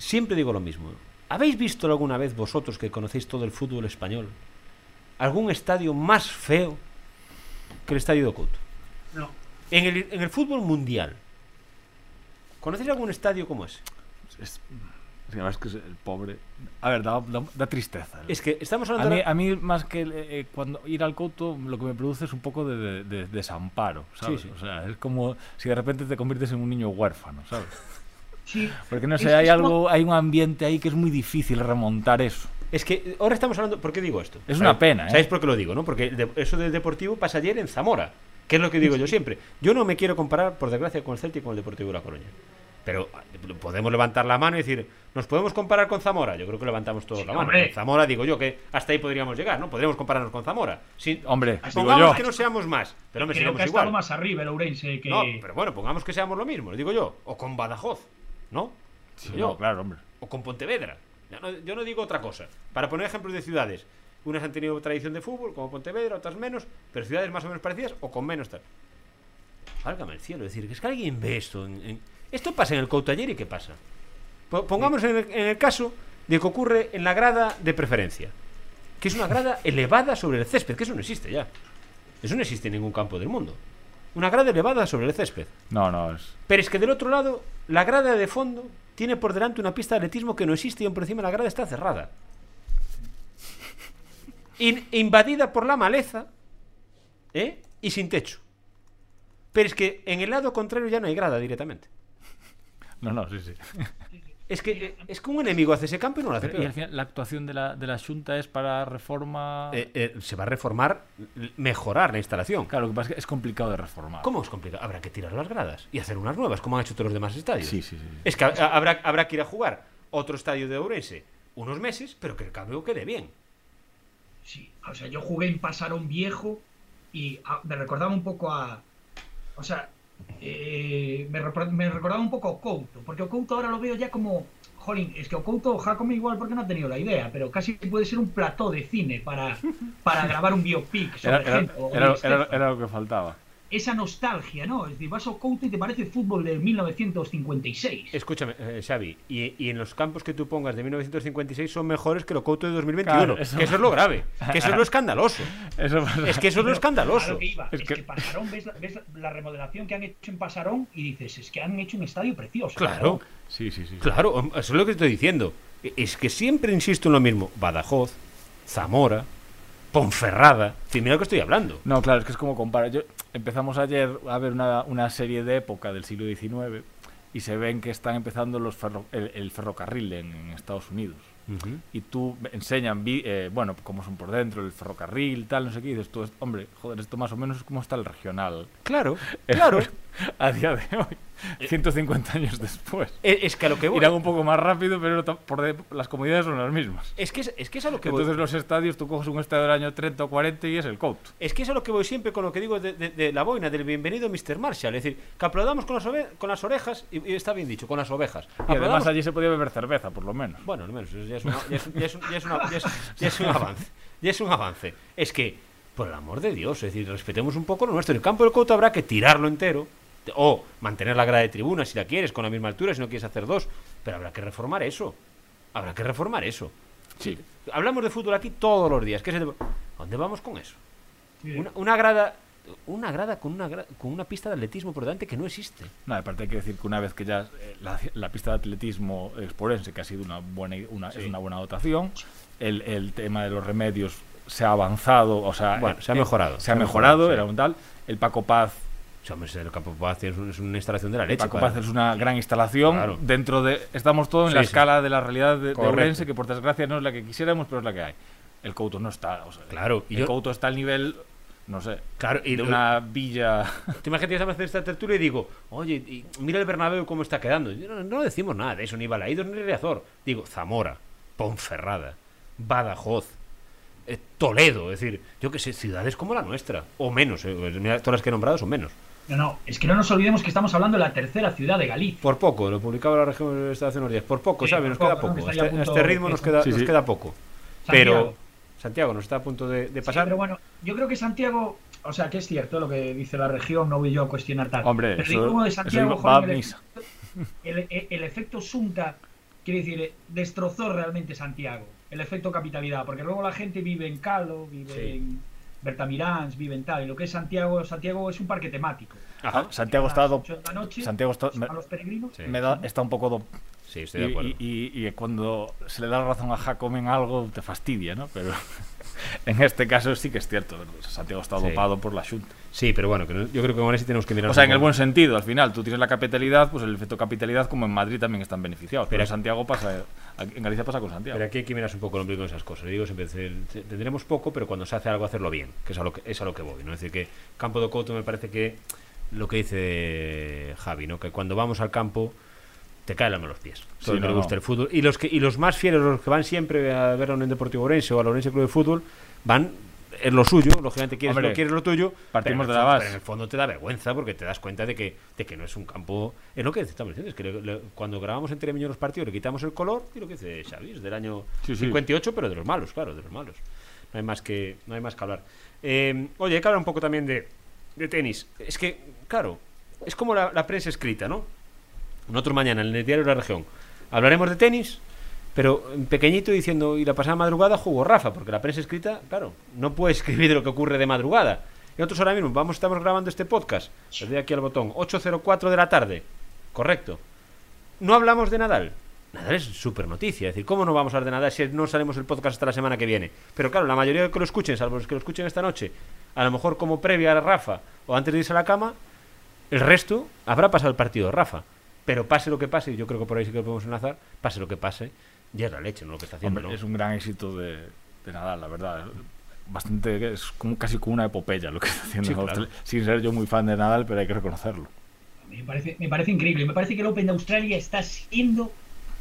Siempre digo lo mismo. ¿Habéis visto alguna vez vosotros que conocéis todo el fútbol español algún estadio más feo que el estadio de Couto? No. En el, en el fútbol mundial. ¿Conocéis algún estadio como ese? Es, es que es el pobre. A ver, da, da- da tristeza. Es que estamos A hablando. mí, ahora- a mí más que el- eh, cuando ir al Couto, lo que me produce es un poco de, de- de desamparo, ¿sabes? Sí, sí. O sea, es como si de repente te conviertes en un niño huérfano, ¿sabes? Sí. Porque no Es- sé, hay es como- algo, hay un ambiente ahí que es muy difícil remontar eso. Es que ahora estamos hablando. ¿Por qué digo esto? Es ¿Sabéis- una pena, ¿eh? ¿Sabéis por qué lo digo? no? Porque de- eso del Deportivo pasa ayer en Zamora. Que es lo que digo yo siempre. Yo no me quiero comparar, por desgracia, con el Celtic y con el Deportivo de La Coruña. Pero eh, podemos levantar la mano y decir, ¿nos podemos comparar con Zamora? Yo creo que levantamos todos Sí, la mano. Con Zamora digo yo que hasta ahí podríamos llegar, ¿no? Podríamos compararnos con Zamora. Sin, Hombre, pongamos yo. que no seamos más, pero me Creo que ha igual. estado más arriba el Ourense que... No, pero bueno, pongamos que seamos lo mismo, lo digo yo. O con Badajoz, ¿no? Sí, Digo yo. no, claro, hombre. O con Pontevedra. Yo no, yo no digo otra cosa. Para poner ejemplos de ciudades. Unas han tenido tradición de fútbol, como Pontevedra, otras menos, pero ciudades más o menos parecidas o con menos tal. Válgame el cielo, es decir, que es que alguien ve esto. en- en- Esto pasa en el Couto ayer y ¿qué pasa? Po- Pongamos en el, en el caso de que ocurre en la grada de preferencia, que es una grada elevada sobre el césped, que eso no existe ya. Eso no existe en ningún campo del mundo. Una grada elevada sobre el césped. No, no, es. Pero es que del otro lado, la grada de fondo tiene por delante una pista de atletismo que no existe y aún por encima la grada está cerrada. In- invadida por la maleza ¿eh? y sin techo. Pero es que en el lado contrario ya no hay grada directamente. No, no, sí, sí. Es que, es que un enemigo hace ese campo y no lo hace Pero, y al peor. final, la actuación de la, de la Junta es para reforma. Eh, eh, se va a reformar, mejorar la instalación. Claro, lo que pasa es que es complicado de reformar. ¿Cómo es complicado? Habrá que tirar las gradas y hacer unas nuevas, como han hecho todos los demás estadios. Sí, sí, sí. Es que ha- habrá, habrá que ir a jugar otro estadio de Ourense unos meses, pero que el cambio quede bien. Sí, o sea, yo jugué en Pasarón Viejo y ah, me recordaba un poco a. O sea, eh, me, me recordaba un poco a Couto, porque Couto ahora lo veo ya como. Jolín, es que Couto Jacome igual porque no ha tenido la idea, pero casi puede ser un plató de cine para, para grabar un biopic sobre Era, era- gente. o era- un era- Stefan. era lo que faltaba. Esa nostalgia, ¿no? Es decir, vas a Couto y te parece fútbol de 1956. Escúchame, eh, Xavi, y, y en los campos que tú pongas de 1956 son mejores que lo Couto de 2021. Claro, eso- Que eso es lo grave, que eso es lo escandaloso. Eso pasa. Es que eso es lo escandaloso. que iba, Es Es, que- que... Pasarón, ves, la- ves la remodelación que han hecho en Pasarón y dices, es que han hecho un estadio precioso. Claro, Sí, sí, sí. claro, eso es lo que estoy diciendo. Es que siempre insisto en lo mismo. Badajoz, Zamora, Ponferrada. Sí, mira lo que estoy hablando. No, claro, es que es como comparar. Yo, empezamos ayer a ver una, una serie de época del siglo XIX y se ven que están empezando los ferro- el, el ferrocarril en, en Estados Unidos. Y tú enseñan, vi- eh, bueno, cómo son por dentro, el ferrocarril, tal, no sé qué, y dices tú, hombre, joder, esto más o menos es como está el regional. Claro, claro. a día de hoy, 150 años después. Es, es que a lo que voy. Irán un poco más rápido, pero por de- las comunidades son las mismas. Es que es, es que es a lo que voy. Entonces los estadios, tú coges un estadio del año 30 o 40 y es el Couto. Es que eso es lo que voy siempre con lo que digo de, de- de la boina, del bienvenido Mr. Marshall. Es decir, que aplaudamos con las, con las orejas, y, y está bien dicho, con las ovejas. Y además allí se podía beber cerveza, por lo menos. Bueno, al menos, ya es, un- avance. Ya es un avance. Es que, por el amor de Dios, es decir, respetemos un poco lo nuestro. El campo del Couto habrá que tirarlo entero, o mantener la grada de tribuna si la quieres, con la misma altura, si no quieres hacer dos. Pero habrá que reformar eso. Habrá que reformar eso. Sí. Hablamos de fútbol aquí todos los días. ¿Qué es el- ¿Dónde vamos con eso? Sí. Una, una grada. Una grada con una, gra- con una pista de atletismo por delante que no existe. No, aparte hay que decir que una vez que ya eh, la, la pista de atletismo exporense, que ha sido una buena, una, es una buena dotación, el, el tema de los remedios se ha avanzado, o sea, Bueno, eh, se ha eh, mejorado, Se ha mejorado, sí. era un tal. El Paco Paz, O sea, hombre, el campo Paz es, un- es una instalación de la el leche. Paco padre. Paz es una gran instalación. Claro. Dentro de. Estamos todos en Sí, la sí. escala de la realidad de, de. Ourense, que por desgracia no es la que quisiéramos, pero es la que hay. El Couto no está. O sea, Claro, y el yo- Couto está al nivel, no sé, Claro, y de lo- una villa. Te imaginas que estamos haciendo esta tertulia y digo, oye, y mira el Bernabéu cómo está quedando. No, no decimos nada de eso, ni Balaídos ni Riazor. Digo, Zamora, Ponferrada, Badajoz, eh, Toledo, es decir, yo que sé, ciudades como la nuestra, o menos, eh, todas las que he nombrado son menos. No, no, es que no nos olvidemos que estamos hablando de la tercera ciudad de Galicia. Por poco, lo publicaba la región de hace unos días, por poco, Sí, ¿sabes? Nos queda poco, ¿no? este, a este ritmo nos queda, Sí, nos sí. queda poco. Santiago. Pero Santiago nos está a punto de, de Sí, pasar. pero bueno, yo creo que Santiago, o sea, que es cierto lo que dice la región, no voy yo a cuestionar tal. Hombre, pero eso- como de eso Santiago, joder, el, el, el- el efecto Sunta, quiere decir, eh, destrozó realmente Santiago. El efecto capitalidad, porque luego la gente vive en Calo, vive Sí. en Bertamirans, vive en tal. Y lo que es Santiago, Santiago es un parque temático. Ajá. Santiago A está. Santiago está. me- van los peregrinos. Sí. me da, está un poco do- Sí, estoy de acuerdo. Y, y- y cuando se le da la razón a Jacob en algo, te fastidia, ¿no? Pero en este caso sí que es cierto. Santiago está Sí. dopado por la Junta. Sí, pero bueno, que no- yo creo que con eso tenemos que mirar O sea, en el buen sentido, al final, tú tienes la capitalidad, pues el efecto capitalidad, como en Madrid también están beneficiados. Pero Pero- en Santiago pasa, en Galicia pasa con Santiago. Pero aquí hay que mirarse un poco el ombligo en esas cosas. Digo siempre, tendremos poco, pero cuando se hace algo, hacerlo bien, que es a lo que, es a lo que voy. ¿no? Es decir, que Campo de Couto me parece que lo que dice Javi, ¿no? que cuando vamos al campo te cae la mano a los pies. Sí, el que no, le gusta no. el fútbol. Y los, que, y los más fieles, los que van siempre a ver a un Deportivo Orense o al Orense Club de Fútbol, van en lo suyo, lógicamente quieres Hombre, lo quieres lo tuyo, partimos de el la base. pero en el fondo te da vergüenza porque te das cuenta de que, de que no es un campo. Es lo que estamos diciendo, es que le- le- cuando grabamos entre Miño los partidos le quitamos el color y lo que dice Xavi, es del año Sí, sí. 58, pero de los malos, claro, de los malos. No hay más que, no hay más que hablar. Eh, oye, hay que hablar un poco también de, de tenis. Es que, claro, es como la, la prensa escrita, ¿no? Nosotros mañana en el diario de la región hablaremos de tenis, pero pequeñito diciendo, y la pasada madrugada jugó Rafa, porque la prensa escrita, claro, no puede escribir lo que ocurre de madrugada. Y nosotros ahora mismo vamos, estamos grabando este podcast, le doy aquí al botón, 8.04 de la tarde, correcto. No hablamos de Nadal. Nadal es súper noticia, es decir, ¿cómo no vamos a hablar de Nadal si no salimos el podcast hasta la semana que viene? Pero claro, la mayoría de que lo escuchen, salvo los que lo escuchen esta noche, a lo mejor como previa a Rafa o antes de irse a la cama, el resto habrá pasado el partido Rafa. Pero pase lo que pase, y yo creo que por ahí sí que lo podemos enlazar, pase lo que pase, ya es la leche, ¿no? Lo que está haciendo, Hombre, ¿no? es un gran éxito de, de Nadal, la verdad. Bastante, es como, casi como una epopeya lo que está haciendo. Sí, claro. Sin ser yo muy fan de Nadal, pero hay que reconocerlo. Me parece, me parece increíble. Me parece que el Open de Australia está siendo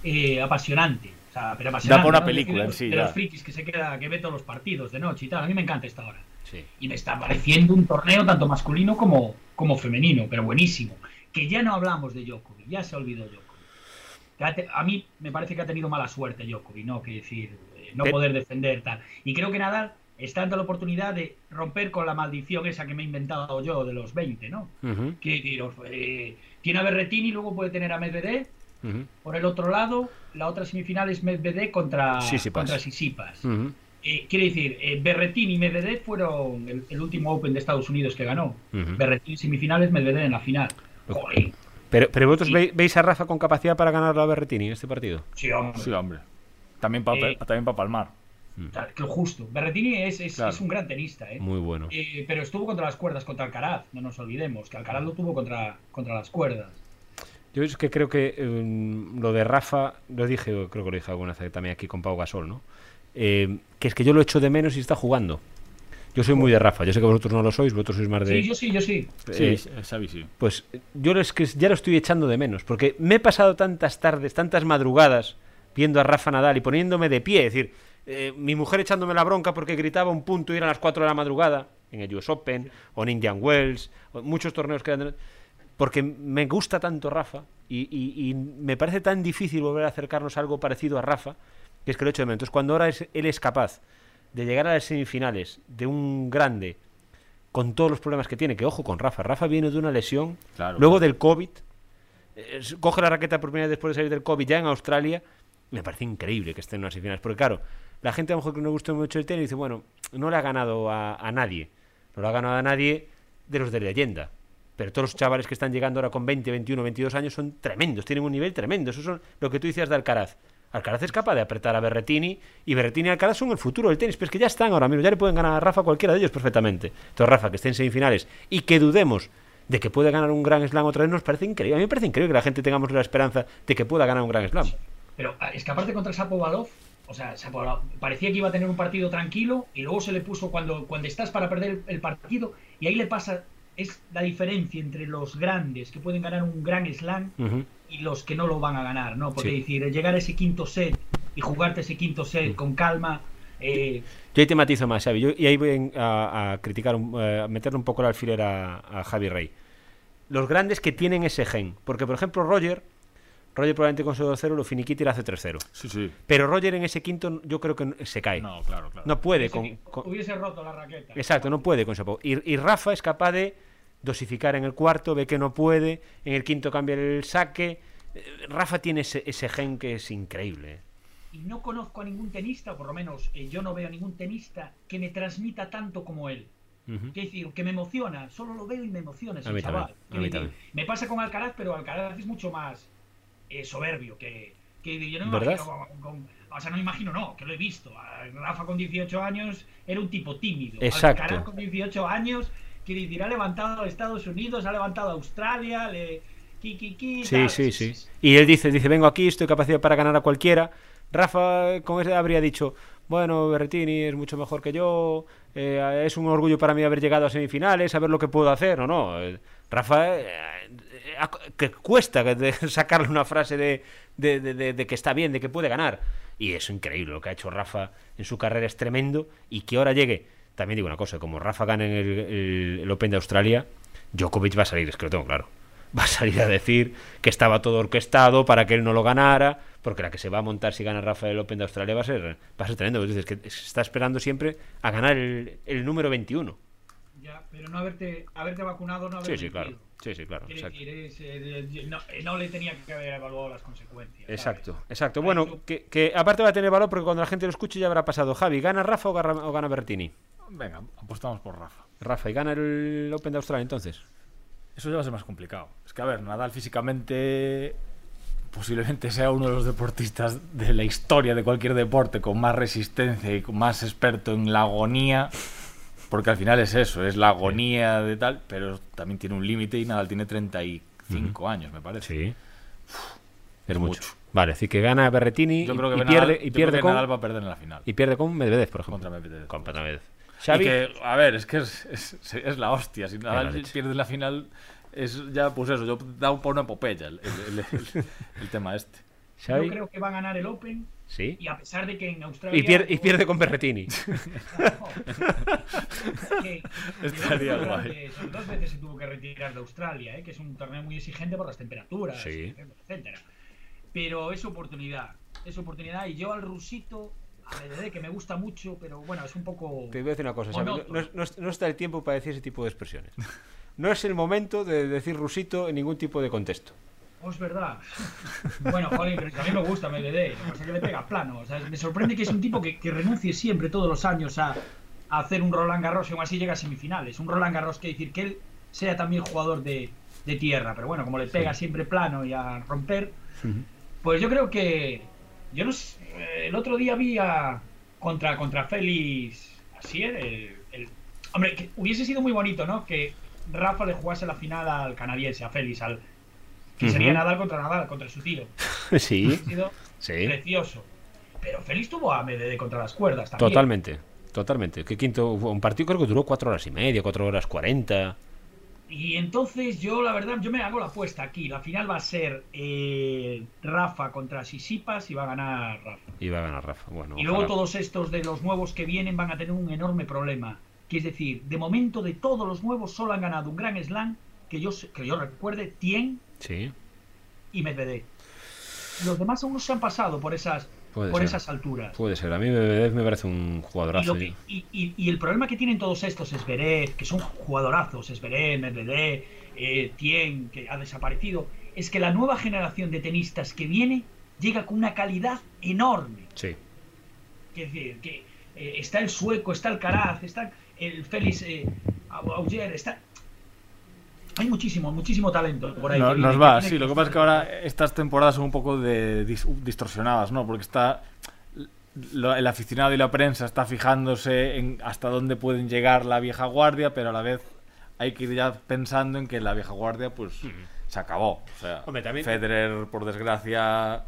eh, apasionante. O sea, pero apasionante. Da para una ¿no? película de, en sí, De ya. los frikis que se queda, que ve todos los partidos de noche y tal. A mí me encanta esta hora. Sí. Y me está pareciendo un torneo tanto masculino como, como femenino, pero buenísimo. Que ya no hablamos de Djokovic, ya se olvidó Djokovic. Que A mí me parece que ha tenido mala suerte Djokovic, ¿no? Que decir, eh, no poder defender tal. Y creo que Nadal está ante la oportunidad de romper con la maldición esa que me he inventado yo de los 20, ¿no? Ujú, Que decir, eh, tiene a Berretini luego puede tener a Medvedev. Por el otro lado, la otra semifinal es Medvedev contra Sisipas. contra Sisipas. Eh, quiere decir, eh, Berretini y Medvedev fueron el, el último Open de Estados Unidos que ganó. Berretini semifinales, Medvedev en la final. Joder. Pero, pero vosotros Sí. veis a Rafa con capacidad para ganar la Berretini en este partido. Sí, hombre. Sí, hombre. También para Eh. también pa palmar. Tal- que justo. Berretini es, es, Claro. es un gran tenista, ¿eh? Muy bueno. Eh, pero estuvo contra las cuerdas contra Alcaraz, no nos olvidemos, que Alcaraz lo tuvo contra, contra las cuerdas. Yo es que creo que eh, lo de Rafa, lo dije, creo que lo dije alguna vez también aquí con Pau Gasol, ¿no? Eh, que es que yo lo echo de menos y está jugando. Yo soy muy de Rafa, yo sé que vosotros no lo sois, vosotros sois más de... Sí, yo sí, yo sí. Sí, Eh, Xavi sí. Pues yo es que ya lo estoy echando de menos, porque me he pasado tantas tardes, tantas madrugadas viendo a Rafa Nadal y poniéndome de pie, es decir, eh, mi mujer echándome la bronca porque gritaba un punto y eran las 4 de la madrugada en el US Open o en Indian Wells, o muchos torneos que eran... Porque me gusta tanto Rafa y, y- y me parece tan difícil volver a acercarnos a algo parecido a Rafa, que es que lo echo de menos. Entonces, cuando ahora es- él es capaz de llegar a las semifinales de un grande con todos los problemas que tiene, que ojo con Rafa, Rafa viene de una lesión, Claro, luego claro. del COVID, eh, coge la raqueta por primera vez después de salir del COVID ya en Australia, me parece increíble que esté en unas semifinales, porque claro, la gente a lo mejor que no le gusta mucho el tenis dice, bueno, no le ha ganado a, a nadie, no le ha ganado a nadie de los de leyenda, pero todos los chavales que están llegando ahora con 20, 21, 22 años son tremendos, tienen un nivel tremendo, eso son lo que tú decías de Alcaraz. Alcaraz es capaz de apretar a Berretini y Berretini y Alcaraz son el futuro del tenis, pero es que ya están ahora mismo, ya le pueden ganar a Rafa cualquiera de ellos perfectamente. Entonces Rafa, que esté en semifinales y que dudemos de que puede ganar un gran slam otra vez, nos parece increíble. A mí me parece increíble que la gente tengamos la esperanza de que pueda ganar un gran slam. Pero ah, es que aparte contra Sapovalov, o sea, Shapovalov parecía que iba a tener un partido tranquilo y luego se le puso cuando, cuando estás para perder el, partido y ahí le pasa, es la diferencia entre los grandes que pueden ganar un gran slam. Y los que no lo van a ganar, ¿no? Porque Sí. decir, llegar a ese quinto set y jugarte ese quinto Mm. set con calma, eh, Yo ahí te matizo más, Xavi. Yo- y ahí voy a, a criticar, un- eh, a meterle un poco el alfiler a, a Javi Rey. Los grandes que tienen ese gen. Porque, por ejemplo, Roger, Roger probablemente con su 2-0 lo finiquita y le hace 3-0. Sí, sí. Pero Roger en ese quinto yo creo que se cae. No, claro, claro. No puede hubiese, con, con- hubiese roto la raqueta. Exacto, no puede con Shapo. Y, y Rafa es capaz de dosificar en el cuarto, ve que no puede, en el quinto cambia el saque. Eh, Rafa tiene ese, ese gen que es increíble. ¿eh? Y no conozco a ningún tenista, o por lo menos eh, yo no veo a ningún tenista que me transmita tanto como él. Quiero decir, que me emociona, solo lo veo y me emociona ese A mí chaval. decir. Me pasa con Alcaraz, pero Alcaraz es mucho más eh, soberbio que, que yo no me ¿Verdad? imagino con- con- o sea, no me imagino, no, que lo he visto. Rafa con 18 años era un tipo tímido. Exacto. Alcaraz con 18 años, quiere decir, ha levantado a Estados Unidos, ha levantado a Australia, le... Sí, tal. sí, sí. Y él dice, dice, vengo aquí, estoy capacidad para ganar a cualquiera. Rafa eh, con ese habría dicho, bueno, Berretini es mucho mejor que yo, eh, es un orgullo para mí haber llegado a semifinales, saber lo que puedo hacer. No, no. eh, Rafa, eh, que cuesta sacarle una frase de, de- de- de- de que está bien, de que puede ganar. Y es increíble lo que ha hecho Rafa en su carrera, es tremendo. Y que ahora llegue, también digo una cosa, como Rafa gana en el, el- el Open de Australia, Djokovic va a salir, es que lo tengo claro va a salir a decir que estaba todo orquestado para que él no lo ganara, porque la que se va a montar si gana Rafael Open de Australia va a ser, va a ser tremendo. Es decir, que se está esperando siempre a ganar el, el número 21. Ya, pero no haberte, haberte vacunado, no haber Sí, sí, claro. Sí, sí, claro. Decir, es, eh, no, eh, no le tenía que haber evaluado las consecuencias. ¿sabes? Exacto, exacto. Bueno, que, que aparte va a tener valor porque cuando la gente lo escuche ya habrá pasado. Javi, ¿gana Rafa o gana, o gana Bertini? Venga, apostamos por Rafa. Rafa, ¿y gana el Open de Australia entonces? Eso ya va a ser más complicado. Es que, a ver, Nadal físicamente posiblemente sea uno de los deportistas de la historia de cualquier deporte con más resistencia y con más experto en la agonía. Porque al final es eso, es la agonía de tal, pero también tiene un límite y Nadal tiene 35 años, me parece. Sí. Es Es mucho. mucho. Vale, así que gana Berretini Yo y, creo que y Nadal- pierde, yo y creo pierde que con Nadal va a perder en la final. y pierde con Medvedev, por ejemplo. Contra Medvedev. Contra Medvedev. Y Xavi, que, a ver, es que es, es, es la hostia. Si Nadal pierde la final, es ya, pues eso, yo da por una epopeya el, el- el- el tema este. Xavi, Yo creo que va a ganar el Open sí. y a pesar de que en Australia. Y pierde, y pierde con Berretini. Estaría guay. durante- son dos veces se tuvo que retirar de Australia, ¿eh? que es un torneo muy exigente por las temperaturas, Sí. etcétera. Pero es oportunidad, es oportunidad. Y yo al rusito, a Medvedev, que me gusta mucho, pero bueno, es un poco. Te voy a decir una cosa, Xavi, no, no- no- está el tiempo para decir ese tipo de expresiones. No es el momento de decir rusito en ningún tipo de contexto. Oh, es verdad. Bueno, joder, pero es que a mí me gusta Medvedev, lo que pasa es que le pega plano. O sea, me sorprende que es un tipo que, que renuncie siempre, todos los años, a, a hacer un Roland Garros y aún así llega a semifinales. Un Roland Garros que decir que él sea también jugador de, de tierra, pero bueno, como le pega siempre plano y a romper, pues yo creo que. Yo no sé, el otro día vi a. Contra, contra Félix Asier, el, el- Hombre, que hubiese sido muy bonito, ¿no? Que Rafa le jugase la final al canadiense, a Félix, al. Que sería. Nadal contra Nadal, contra su tío. Sí, Hubiese sido sí, precioso. Pero Félix tuvo a Medvedev contra las cuerdas también. totalmente. Totalmente. Que quinto, un partido creo que duró cuatro horas y media, cuatro horas cuarenta. Y entonces yo, la verdad, yo me hago la apuesta aquí. La final va a ser eh, Rafa contra Sisipas y va a ganar Rafa. Y va a ganar Rafa. Bueno, Y luego ojalá. todos estos de los nuevos que vienen van a tener un enorme problema. Que es decir, de momento de todos los nuevos solo han ganado un gran slam que yo, que yo recuerde, Tien Sí, y Medvedev. Los demás aún no se han pasado por esas, Puede por ser. esas alturas. puede ser. A mí Medvedev me parece un jugadorazo. que- y- y- y el problema que tienen todos estos es Zverev, que son jugadorazos, Zverev, Medvedev, eh, Tien, que ha desaparecido, es que la nueva generación de tenistas que viene llega con una calidad enorme. Sí. Es decir, que eh, está el sueco, está el Caraz, está el Félix eh, Auger, está... Hay muchísimo, muchísimo talento por ahí. No- que viene, nos va, sí. Lo que pasa es que ahora estas temporadas son un poco de dis- distorsionadas, ¿no? Porque está lo- el aficionado y la prensa está fijándose en hasta dónde pueden llegar la vieja guardia, pero a la vez hay que ir ya pensando en que la vieja guardia, pues, se acabó. O sea, Hombre, también- Federer, por desgracia,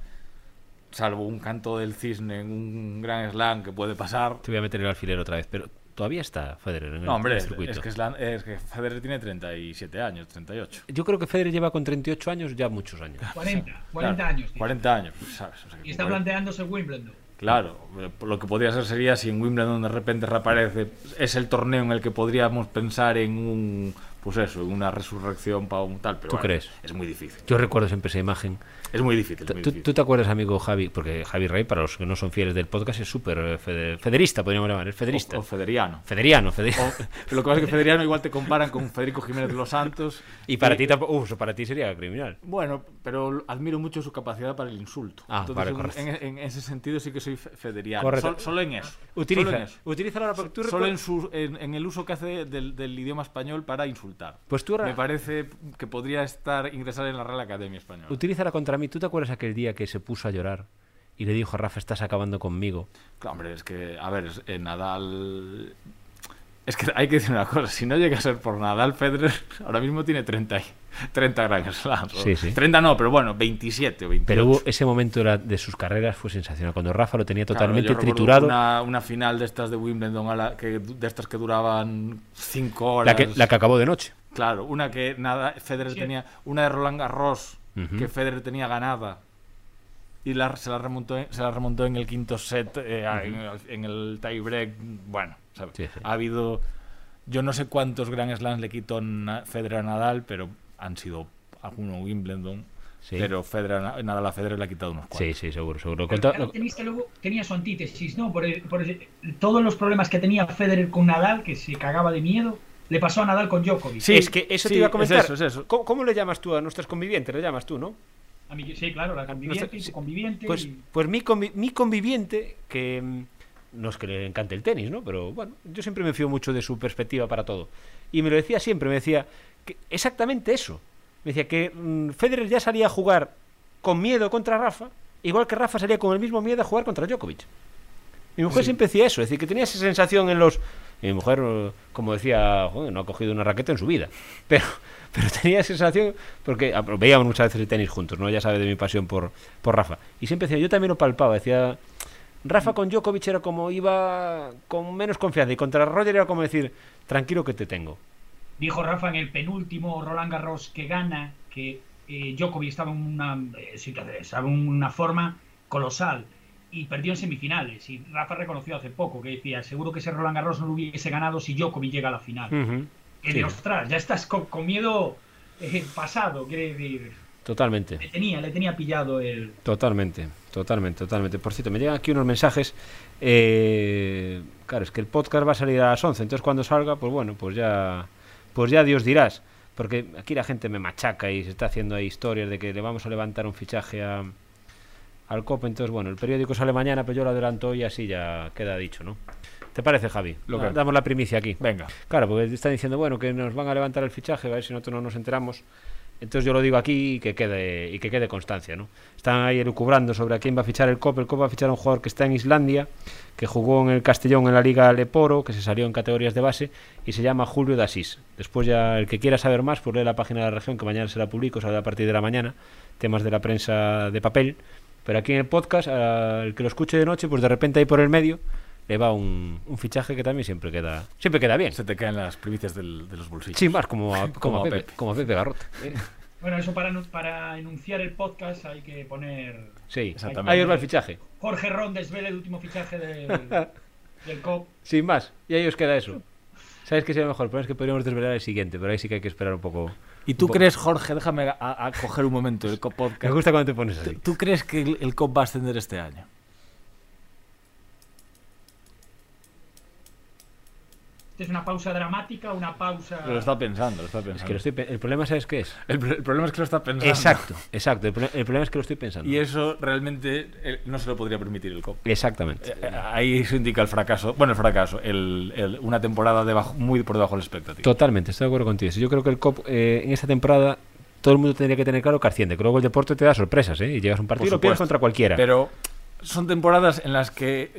salvo un canto del cisne en un gran slam que puede pasar. Te voy a meter el alfiler otra vez, pero todavía está Federer en el, No, hombre, el es, circuito. es que, Slam- es que Federer tiene 37 años, 38. Yo creo que Federer lleva con 38 años ya muchos años. 40, 40 Claro, años. tío. 40 años, ¿sabes? O sea, Y está por- planteándose Wimbledon. Claro, lo que podría ser sería si en Wimbledon de repente reaparece, es el torneo en el que podríamos pensar en un, pues eso, en una resurrección para un tal, pero ¿Tú bueno, crees? Es muy difícil. Yo recuerdo siempre esa imagen. Es muy difícil. es muy ¿Tú, difícil. tú te acuerdas, amigo Javi? Porque Javi Rey, para los que no son fieles del podcast, es súper eh, fede- federista, podríamos llamar, es federista. O, o Federiano. Federiano, Fede- O- lo que pasa es que Federiano igual te comparan con Federico Jiménez de los Santos. Y para ti tampoco. Uh, para ti sería criminal. Bueno, pero admiro mucho su capacidad para el insulto. Ah, Entonces, vale, en- correcto. en, en ese sentido sí que soy fe- federiano. Correcto. Sol- solo en eso. Solo en Utiliza, eso. utiliza ahora porque tú Solo en, su, en, en el uso que hace del, del idioma español para insultar. Pues tú ahora- Me parece que podría estar ingresar en la Real Academia Española. Utilízala contra ¿Tú te acuerdas aquel día que se puso a llorar y le dijo a Rafa, estás acabando conmigo? Claro, Hombre, es que, a ver, eh, Nadal... Es que hay que decir una cosa, si no llega a ser por Nadal, Federer ahora mismo tiene 30, y- 30 Grand Slams. Sí, sí. 30 no, pero bueno, 27 o 28. Pero hubo ese momento de, sus carreras fue sensacional. Cuando Rafa lo tenía Claro, totalmente yo triturado. Una, una final de estas de Wimbledon, a la que, de estas que duraban 5 horas. La que, la que acabó de noche. Claro, una que nada, Federer Sí. tenía, una de Roland Garros Ujú. que Federer tenía ganada y la, se, la remontó en, se la remontó en el quinto set, eh, en, el, en el tiebreak. Bueno, ¿sabes? Sí, sí. ha habido, yo no sé cuántos Grand Slams le quitó Na- Federer a Nadal, pero han sido algunos Wimbledon. Sí. Pero Federer, a- Nadal a Federer le ha quitado unos Sí, cuantos. sí, seguro, seguro. Pero Conta- claro, tenista luego tenía su antítesis, ¿no? Por, el- por el- todos los problemas que tenía Federer con Nadal, que se cagaba de miedo, le pasó a Nadal con Djokovic. Sí, es que eso sí, te iba a es comentar. eso, es eso. ¿Cómo, cómo le llamas tú a nuestras convivientes? Le llamas tú, ¿no? A mí, sí, claro, la conviviente, sí. conviviente. Pues, y- pues mi, convi- mi conviviente, que mm, no es que le encante el tenis, ¿no? Pero bueno, yo siempre me fío mucho de su perspectiva para todo. Y me lo decía siempre, me decía que exactamente eso. Me decía que mm, Federer ya salía a jugar con miedo contra Rafa, igual que Rafa salía con el mismo miedo a jugar contra Djokovic. Mi mujer siempre decía eso, es decir, que tenía esa sensación en los... y mi mujer, como decía, "Joder, no ha cogido una raqueta en su vida. Pero, pero tenía sensación, porque ah, veíamos muchas veces el tenis juntos, ¿no? Ya sabe de mi pasión por, por Rafa. Y siempre decía, yo también lo palpaba, decía, Rafa con Djokovic era como iba con menos confianza y contra Roger era como decir, tranquilo que te tengo. Dijo Rafa en el penúltimo Roland Garros que gana que eh, Djokovic estaba una, eh, estaba en una forma colosal y perdió en semifinales. Y Rafa reconoció hace poco que decía, seguro que ese Roland Garros no lo hubiese ganado si Djokovic llega a la final. Sí. de, ostras, ya estás con, con miedo eh, pasado, quiere decir. Totalmente. Le tenía, le tenía pillado el. Totalmente, totalmente, totalmente. Por cierto, me llegan aquí unos mensajes. eh, claro, es que el podcast va a salir a las 11, entonces cuando salga, pues bueno, pues ya, pues ya Dios dirás. Porque aquí la gente me machaca y se está haciendo ahí historias de que le vamos a levantar un fichaje a, al COP. Entonces, bueno, el periódico sale mañana, pero yo lo adelanto hoy y así ya queda dicho, ¿no? ¿Te parece, Javi? Lo que- Damos la primicia aquí. Venga. Claro, porque están diciendo, bueno, que nos van a levantar el fichaje, a ver si nosotros no nos enteramos. Entonces yo lo digo aquí y que quede, y que quede constancia, ¿no? Están ahí elucubrando sobre a quién va a fichar el COP. El COP va a fichar a un jugador que está en Islandia, que jugó en el Castellón en la Liga Leporo, que se salió en categorías de base, y se llama Julio Dasís. Después ya, el que quiera saber más, pues lee la página de la región, que mañana se la publico, sale a partir de la mañana, temas de la prensa de papel. Pero aquí en el podcast, al que lo escuche de noche, pues de repente ahí por el medio, le va un, un fichaje que también siempre queda, siempre queda bien. Se te caen las primicias del- de los bolsillos. Sí, más como a, como Como a Pepe, Pepe. como a Pepe Garrote. Bueno, eso para, para enunciar el podcast hay que poner. Sí, Exactamente. ahí os va el fichaje. Jorge Ron desvela el último fichaje del, del COP. Sin más, y ahí os queda eso. ¿Sabes qué sería mejor? Pero es que podríamos desvelar el siguiente, pero ahí sí que hay que esperar un poco. ¿Y tú crees, Jorge, déjame a, a coger un momento el COP Me podcast? gusta cuando te pones así. ¿Tú, tú crees que el, el COP va a ascender este año? Es una pausa dramática, una pausa. Lo está pensando, lo está Es pensando. que lo estoy pe- el problema, ¿sabes qué es? el, pro- el problema es que lo está pensando. Exacto, exacto. El, pro- el problema es que lo estoy pensando. Y eso realmente eh, no se lo podría permitir el COP. Exactamente. Eh, eh, Ahí se indica el fracaso. Bueno, el fracaso. El, el- una temporada debajo, muy por debajo de la expectativa. Totalmente, estoy de acuerdo contigo. Yo creo que el COP eh, en esta temporada todo el mundo tendría que tener claro que asciende, que luego el deporte te da sorpresas, ¿eh? Y llegas a un partido y lo pierdes contra cualquiera. Pero son temporadas en las que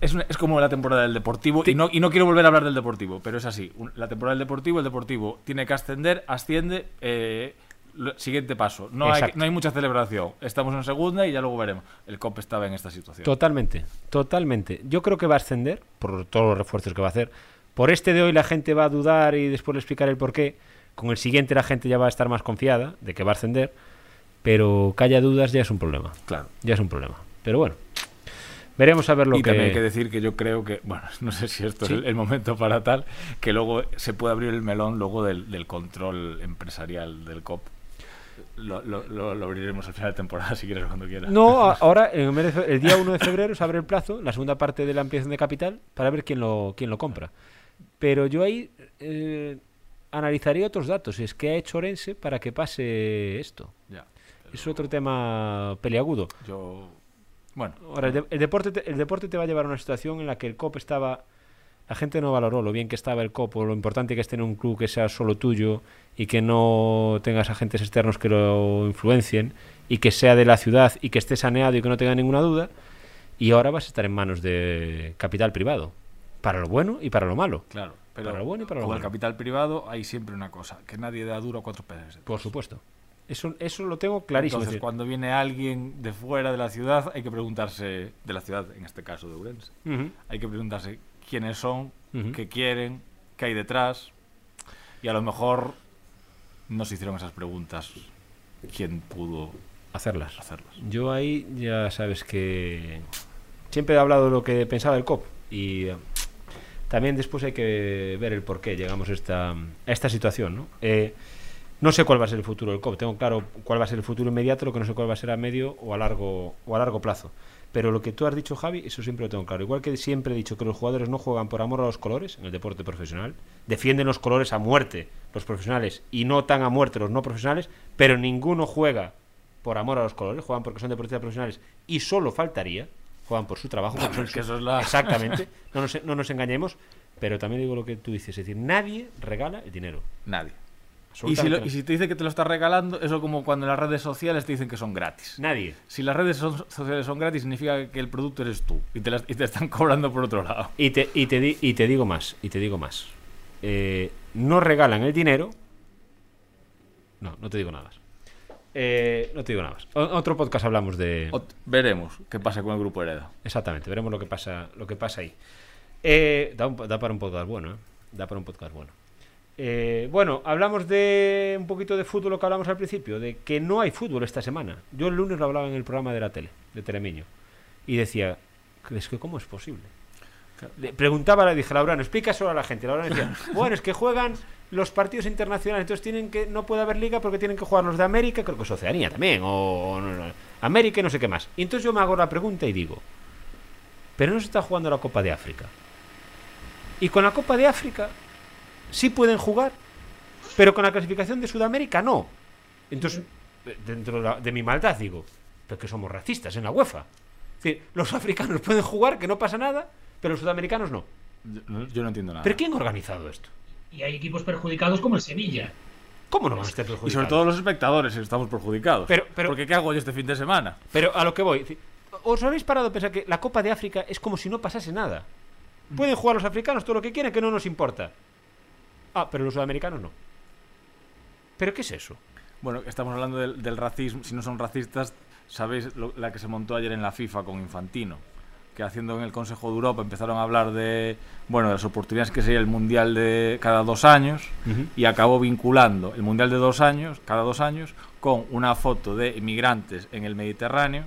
es, es como la temporada del Deportivo y no, y no quiero volver a hablar del Deportivo, pero es así. La temporada del Deportivo, el Deportivo tiene que ascender, asciende, eh, lo- siguiente paso. No hay, no hay mucha celebración. Estamos en segunda y ya luego veremos. El COP estaba en esta situación. Totalmente, totalmente. Yo creo que va a ascender por todos los refuerzos que va a hacer. Por este de hoy la gente va a dudar y después le explicaré el por qué. Con el siguiente la gente ya va a estar más confiada de que va a ascender. Pero que haya dudas ya es un problema. Claro. Ya es un problema. Pero bueno, veremos a ver lo y que... también hay que decir que yo creo que, bueno, no sé si esto Sí. es el, momento para tal, que luego se puede abrir el melón luego del, del control empresarial del COP. Lo, lo- lo- lo abriremos al final de temporada si quieres cuando quieras. No, ahora en el, el día 1 de febrero se abre el plazo, la segunda parte de la ampliación de capital, para ver quién lo, quién lo compra. Pero yo ahí eh, analizaría otros datos. Es que ha hecho Orense para que pase esto. Ya. Es otro tema peliagudo. Yo. Bueno, Ahora, el, de- el deporte te, el deporte te va a llevar a una situación en la que el COP estaba... La gente no valoró lo bien que estaba el COP o lo importante que es tener un club que sea solo tuyo y que no tengas agentes externos que lo influencien y que sea de la ciudad y que esté saneado y que no tenga ninguna duda. Y ahora vas a estar en manos de capital privado. Para lo bueno y para lo malo. claro. Pero Para lo bueno y para lo con el malo. capital privado hay siempre una cosa: que nadie da duro a cuatro peces. Por supuesto. Eso, eso lo tengo clarísimo. Entonces, cuando viene alguien de fuera de la ciudad, hay que preguntarse, de la ciudad, en este caso de Ourense, Ujú. hay que preguntarse quiénes son, Ujú. qué quieren, qué hay detrás. Y a lo mejor no se hicieron esas preguntas. ¿Quién pudo Hacerlas. hacerlas? Yo ahí ya sabes que siempre he hablado de lo que pensaba el COP y eh, también después hay que ver el por qué llegamos a esta, a esta situación. ¿no? Eh, no sé cuál va a ser el futuro del COP, tengo claro cuál va a ser el futuro inmediato, lo que no sé cuál va a ser a medio o a largo, o a largo plazo. Pero lo que tú has dicho, Javi, eso siempre lo tengo claro. Igual que siempre he dicho que los jugadores no juegan por amor a los colores en el deporte profesional, defienden los colores a muerte los profesionales y no tan a muerte los no profesionales, pero ninguno juega por amor a los colores, juegan porque son deportistas profesionales y solo faltaría, juegan por su trabajo. que su- eso es la- Exactamente, no nos, no nos engañemos, pero también digo lo que tú dices, es decir, nadie regala el dinero. Nadie. Y si, lo- nadie. y si te dice que te lo está regalando, eso como cuando en las redes sociales te dicen que son gratis. Nadie. Si las redes son- sociales son gratis, significa que el producto eres tú y te, las- y te están cobrando por otro lado. Y te, y te, di- y te digo más, y te digo más. Eh, no regalan el dinero. No, no te digo nada más. Eh, no te digo nada más. O- otro podcast hablamos de. Ot- veremos qué pasa con el grupo Hereda. Exactamente, veremos lo que pasa, lo que pasa ahí. Eh, da, un- da para un podcast bueno, ¿eh? Da para un podcast bueno. Eh, bueno, hablamos de un poquito de fútbol, lo que hablamos al principio, de que no hay fútbol esta semana. Yo el lunes lo hablaba en el programa de la tele, de Telemiño, y decía, es que ¿cómo es posible? Le preguntaba, le dije, Laurano, explica solo a la gente. Laurano decía, bueno, es que juegan los partidos internacionales, entonces tienen que no puede haber liga porque tienen que jugar los de América, creo que es Oceanía también, o, o no, no, América y no sé qué más. Y entonces yo me hago la pregunta y digo, pero no se está jugando la Copa de África. Y con la Copa de África sí pueden jugar, pero con la clasificación de Sudamérica no. Entonces, dentro de, la- de mi maldad digo, pero que somos racistas en la UEFA. Es decir, los africanos pueden jugar, que no pasa nada, pero los sudamericanos no. Yo, no- entiendo nada. ¿Pero quién ha organizado esto? Y hay equipos perjudicados como el Sevilla. ¿Cómo no van a estar y perjudicados? sobre todo los espectadores estamos perjudicados. Pero- pero- Porque ¿qué hago yo este fin de semana? Pero a lo que voy, ¿os habéis parado a pensar que la Copa de África es como si no pasase nada? Pueden jugar los africanos todo lo que quieran, que no nos importa. Ah, pero los sudamericanos no. ¿Pero qué es eso? Bueno, estamos hablando del, del racismo. Si no son racistas, sabéis lo- la que se montó ayer en la FIFA con Infantino. Que haciendo en el Consejo de Europa empezaron a hablar de, bueno, de las oportunidades que sería el Mundial de cada dos años y acabó vinculando el Mundial de dos años, cada dos años, con una foto de inmigrantes en el Mediterráneo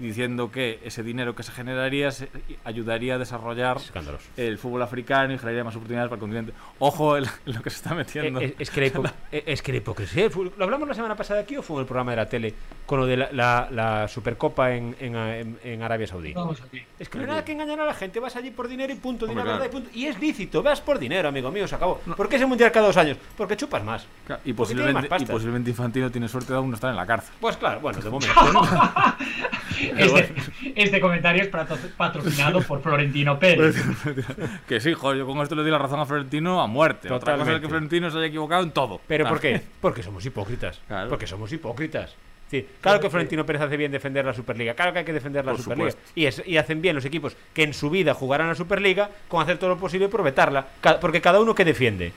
diciendo que ese dinero que se generaría se- ayudaría a desarrollar Escándalos. el fútbol africano y generaría más oportunidades para el continente. Ojo en lo que se está Eh, metiendo. eh, es, que la hipo- eh, es que la hipocresía. ¿Lo hablamos la semana pasada aquí o fue en el programa de la tele con lo de la, la- la Supercopa en, en, en- en Arabia Saudí? Vamos aquí. Es que no hay nada que engañar a la gente, vas allí por dinero y punto, Hombre, verdad claro. y punto. Y es lícito, vas por dinero, amigo mío, se acabó. ¿Por qué ese mundial cada dos años? Porque chupas más. Claro, Y Porque tiene más posiblemente, y posiblemente Infantino tiene suerte de aún no estar en la cárcel. Pues claro, bueno, de momento. Este, este comentario es patro- patrocinado por Florentino Pérez. que sí, joder, yo con esto le di la razón a Florentino a muerte. Otra cosa es Totalmente. que Florentino se haya equivocado en todo. ¿Pero Claro. por qué? Porque somos hipócritas. Claro. Porque somos hipócritas. Sí, claro que Florentino Pérez hace bien defender la Superliga. Claro que hay que defender la Por Superliga. Y, es- y hacen bien los equipos que en su vida jugarán la Superliga con hacer todo lo posible por vetarla. Porque cada uno que defiende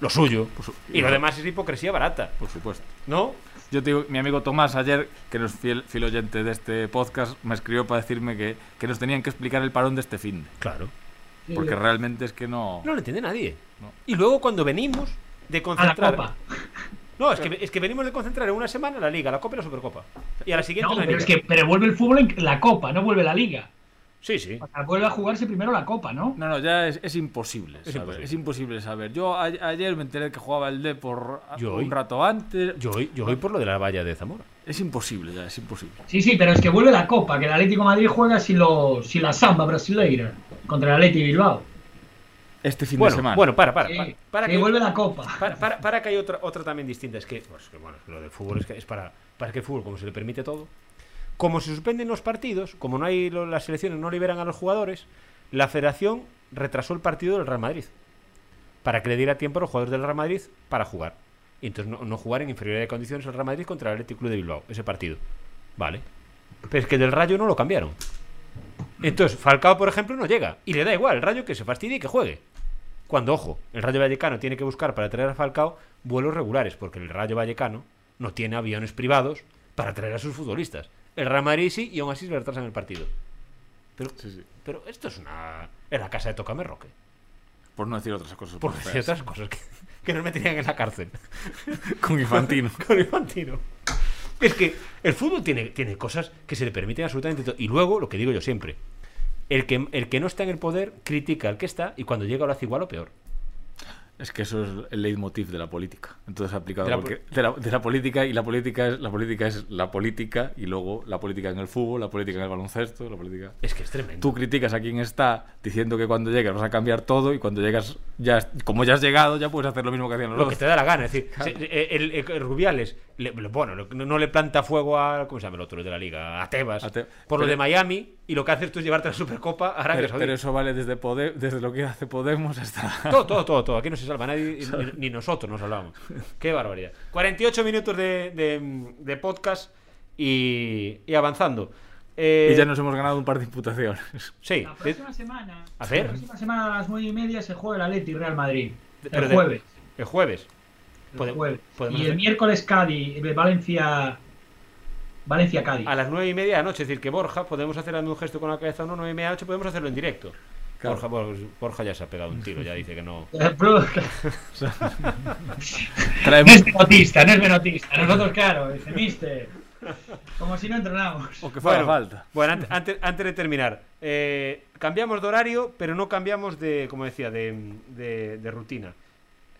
lo suyo. Su- Y lo demás es hipocresía barata. Por supuesto. ¿No? Yo te digo, mi amigo Tomás ayer, que no es fiel, fiel oyente de este podcast, me escribió para decirme que, que nos tenían que explicar el parón de este fin. Claro. Porque realmente es que no... No lo entiende nadie. No. Y luego cuando venimos de A la concentrar. Copa. No, es que, es que venimos de concentrar en una semana la Liga, la Copa y la Supercopa. Y a la siguiente No, la pero Liga. es que pero vuelve el fútbol en la Copa, no vuelve la Liga. Sí, sí. O sea, vuelve a jugarse primero la Copa, ¿no? No, no, ya es, es imposible Es saber. imposible. Es imposible saber. Yo a- ayer me enteré que jugaba el D por Yo un hoy. rato antes. Yo voy, yo voy por lo de la valla de Zamora. Es imposible, ya, es imposible. Sí, sí, pero es que vuelve la Copa, que el Atlético de Madrid juega sin, lo, sin la samba brasileira contra el Atlético Bilbao. Este fin Bueno, de semana. bueno, para, para. Sí, para, para que, vuelve la Copa. para, para- para que hay otra, otra también distinta. Es que, pues, que, bueno, lo del fútbol es, que es para, para que el fútbol, como se le permite todo, como se suspenden los partidos, como no hay las selecciones no liberan a los jugadores, la federación retrasó el partido del Real Madrid para que le diera tiempo a los jugadores del Real Madrid para jugar. Y entonces no, no jugar en inferioridad de condiciones el Real Madrid contra el Atlético Club de Bilbao, ese partido. Vale. Pero es que del Rayo no lo cambiaron. Entonces, Falcao, por ejemplo, no llega. Y le da igual el Rayo que se fastidie y que juegue. Cuando, ojo, el Rayo Vallecano tiene que buscar para traer a Falcao vuelos regulares, porque el Rayo Vallecano no tiene aviones privados para traer a sus futbolistas. El Real Madrid sí, y aún así le retrasan el partido. Pero, Sí, sí. pero esto es una. Es la casa de Tocame Roque. Por no decir otras cosas. Por decir otras cosas que, que nos meterían en la cárcel. Con Infantino. Con Infantino. Es que el fútbol tiene, tiene cosas que se le permiten absolutamente todo. Y luego, lo que digo yo siempre, el que, el que no está en el poder critica al que está y cuando llega lo hace igual o peor. Es que eso es el leitmotiv de la política. Entonces aplicado De la cualquier- de, la, de la política y la política es la política es la política y luego la política en el fútbol, la política en el baloncesto, la política. Es que es tremendo. Tú criticas a quien está diciendo que cuando llegas vas a cambiar todo y cuando llegas ya como ya has llegado ya puedes hacer lo mismo que hacían los lo que otros. te da la gana. Es decir, se- el, el- el Rubiales, le- bueno, no, no le planta fuego a. ¿Cómo se llama el otro de la liga? A Tebas. A Te- por lo de Miami. Y lo que haces tú es llevarte la Supercopa a Arabia Pero, Saudí. pero eso vale desde desde lo que hace Podemos hasta Todo, todo, todo, todo. Aquí no se salva nadie, ni, ni nosotros nos salvamos. Qué barbaridad. 48 minutos de, de- de podcast y, y avanzando. Eh, y ya nos hemos ganado un par de imputaciones. Sí. La próxima semana, A ver. la próxima semana a las 9 y media se juega el Atleti Real Madrid. Pero El de- jueves. el jueves. el jueves. podemos Y el hacer- miércoles Cádiz, eh, Valencia. Valencia Cádiz. A las 9 y media de la noche. Es decir, que Borja, podemos hacer un gesto con la cabeza, no, 9 y media de la noche, podemos hacerlo en directo. Claro. Borja, Borja, Borja ya se ha pegado un tiro, ya dice que no. No es menotista, no es menotista. Nosotros, claro, dice, mister. Como si no entrenamos. O que fuera Bueno, falta. Bueno, ante- antes, antes de terminar, eh, cambiamos de horario, pero no cambiamos de, como decía, de, de- de rutina.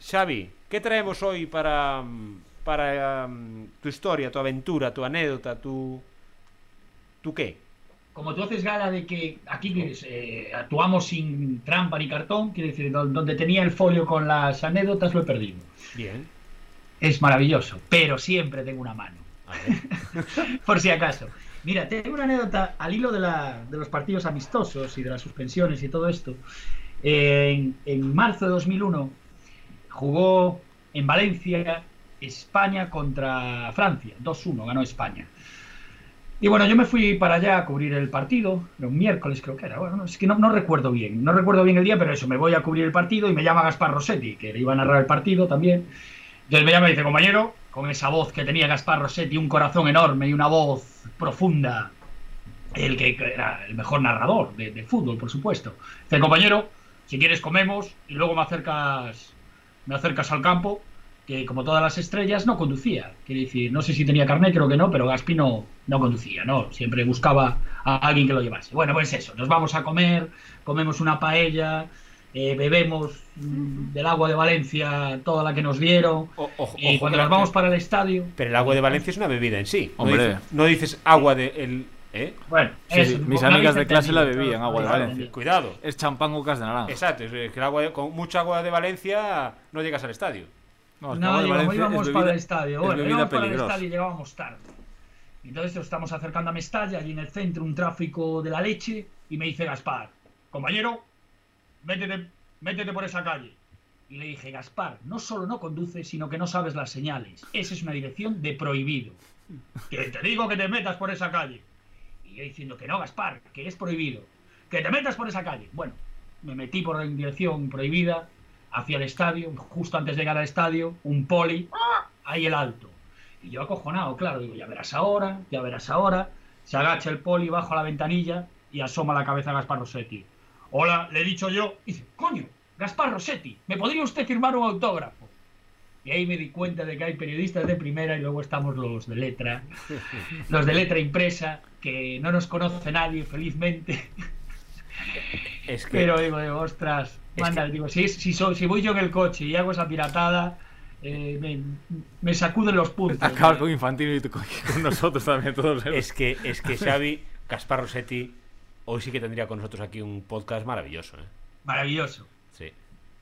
Xavi, ¿qué traemos hoy para, mm, para mm, tu historia, tu aventura, tu anécdota, tu... ¿Tu qué? Como tú haces gala de que aquí eh, actuamos sin trampa ni cartón, quiere decir, do- donde tenía el folio con las anécdotas lo he perdido. Bien. Es maravilloso, pero siempre tengo una mano. A ver. Por si acaso. Mira, tengo una anécdota al hilo de, la- de los partidos amistosos y de las suspensiones y todo esto. Eh, en, en marzo de 2001 jugó en Valencia España contra Francia. 2-1, ganó España. Y bueno, yo me fui para allá a cubrir el partido, era un miércoles creo que era, bueno, es que no, recuerdo bien, no recuerdo bien el día, pero eso, me voy a cubrir el partido y me llama Gaspar Rossetti, que iba a narrar el partido también. Entonces me llama y dice, compañero, con esa voz que tenía Gaspar Rossetti, un corazón enorme y una voz profunda, el que era el mejor narrador de, de fútbol, por supuesto. Dice, compañero, si quieres comemos y luego me acercas, me acercas al campo, que como todas las estrellas no conducía. Quiere decir, no sé si tenía carnet, creo que no, pero Gaspi no, no conducía, ¿no? Siempre buscaba a alguien que lo llevase. Bueno, pues eso, nos vamos a comer, comemos una paella, eh, bebemos mm, del agua de Valencia toda la que nos dieron. O- ojo- Y ojo cuando nos vamos para el estadio, Pero el agua de Valencia es una bebida en sí. No Hombre. dices, no dices agua de... El, ¿eh? bueno, Sí, eso, sí, mis amigas de clase la bebían, agua de Valencia. entendido. Cuidado. Es champán con cas de naranja. Exacto, es que el agua de- con mucha agua de Valencia no llegas al estadio. No, No, de íbamos, para el estadio. es Bueno, íbamos para el estadio y llegábamos tarde. Entonces nos estamos acercando a Mestalla, allí en el centro, un tráfico de la leche, y me dice Gaspar, compañero, métete, métete por esa calle. Y le dije, Gaspar, no solo no conduces, sino que no sabes las señales. Esa es una dirección de prohibido. Que te digo que te metas por esa calle. Y yo diciendo que no, Gaspar, que es prohibido. Que te metas por esa calle. Bueno, me metí por la dirección prohibida hacia el estadio, justo antes de llegar al estadio, un poli, ahí el alto. Y yo acojonado, claro, digo, ya verás ahora, ya verás ahora. Se agacha el poli bajo la ventanilla y asoma la cabeza a Gaspar Rossetti. Hola, le he dicho yo. Y dice, coño, Gaspar Rossetti, ¿me podría usted firmar un autógrafo? Y ahí me di cuenta de que hay periodistas de primera y luego estamos los de letra, los de letra impresa, que no nos conoce nadie, felizmente. Es que... Pero digo, digo, ostras, Manda, que- digo, si, si, voy yo en el coche y hago esa piratada, eh, me, me sacuden los puntos. Acabas con Infantino y tú con, con nosotros también todos. ¿eh? Es que, es que Xavi, Gaspar Rossetti, hoy sí que tendría con nosotros aquí un podcast maravilloso, ¿eh? Maravilloso. Sí.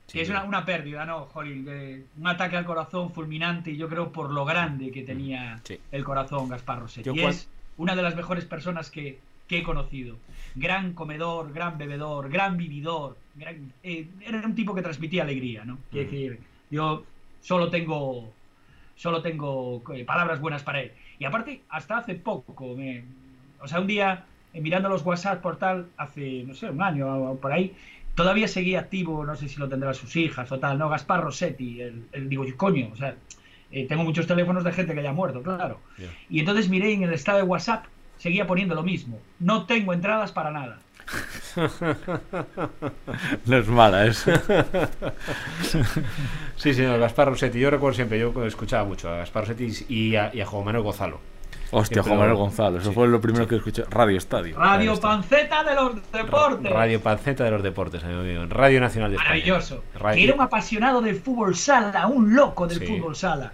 Sí, es una, una pérdida, ¿no? De- un ataque al corazón fulminante y yo creo por lo grande que tenía Sí. el corazón Gaspar Rossetti. Yo Y cuan- es una de las mejores personas que, que he conocido. Gran comedor, gran bebedor, gran vividor. gran- eh, era un tipo que transmitía alegría, ¿no? Quiero Mm. decir, yo solo tengo solo tengo eh, palabras buenas para él. Y aparte, hasta hace poco, me- o sea, un día eh, mirando los WhatsApp por tal, hace, no sé, un año o por ahí, todavía seguía activo, no sé si lo tendrán sus hijas o tal, ¿no? Gaspar Rossetti, el, el- digo, coño, o sea, eh, tengo muchos teléfonos de gente que haya muerto, claro. Ya. Y entonces miré en el estado de WhatsApp, seguía poniendo lo mismo. No tengo entradas para nada. No es mala eso. Sí, señor, Gaspar Rossetti. Yo recuerdo siempre, yo escuchaba mucho a Gaspar Rossetti y a, y a Juan Manuel Gonzalo. Hostia, Sí, Juan Manuel Gonzalo. Eso sí, fue lo primero que escuché. Radio Estadio. Radio. Panceta de los Deportes. Radio Panceta de los Deportes, amigo mío. Radio Nacional de España. Maravilloso. Radio- Que era un apasionado del fútbol sala, un loco del Sí. fútbol sala.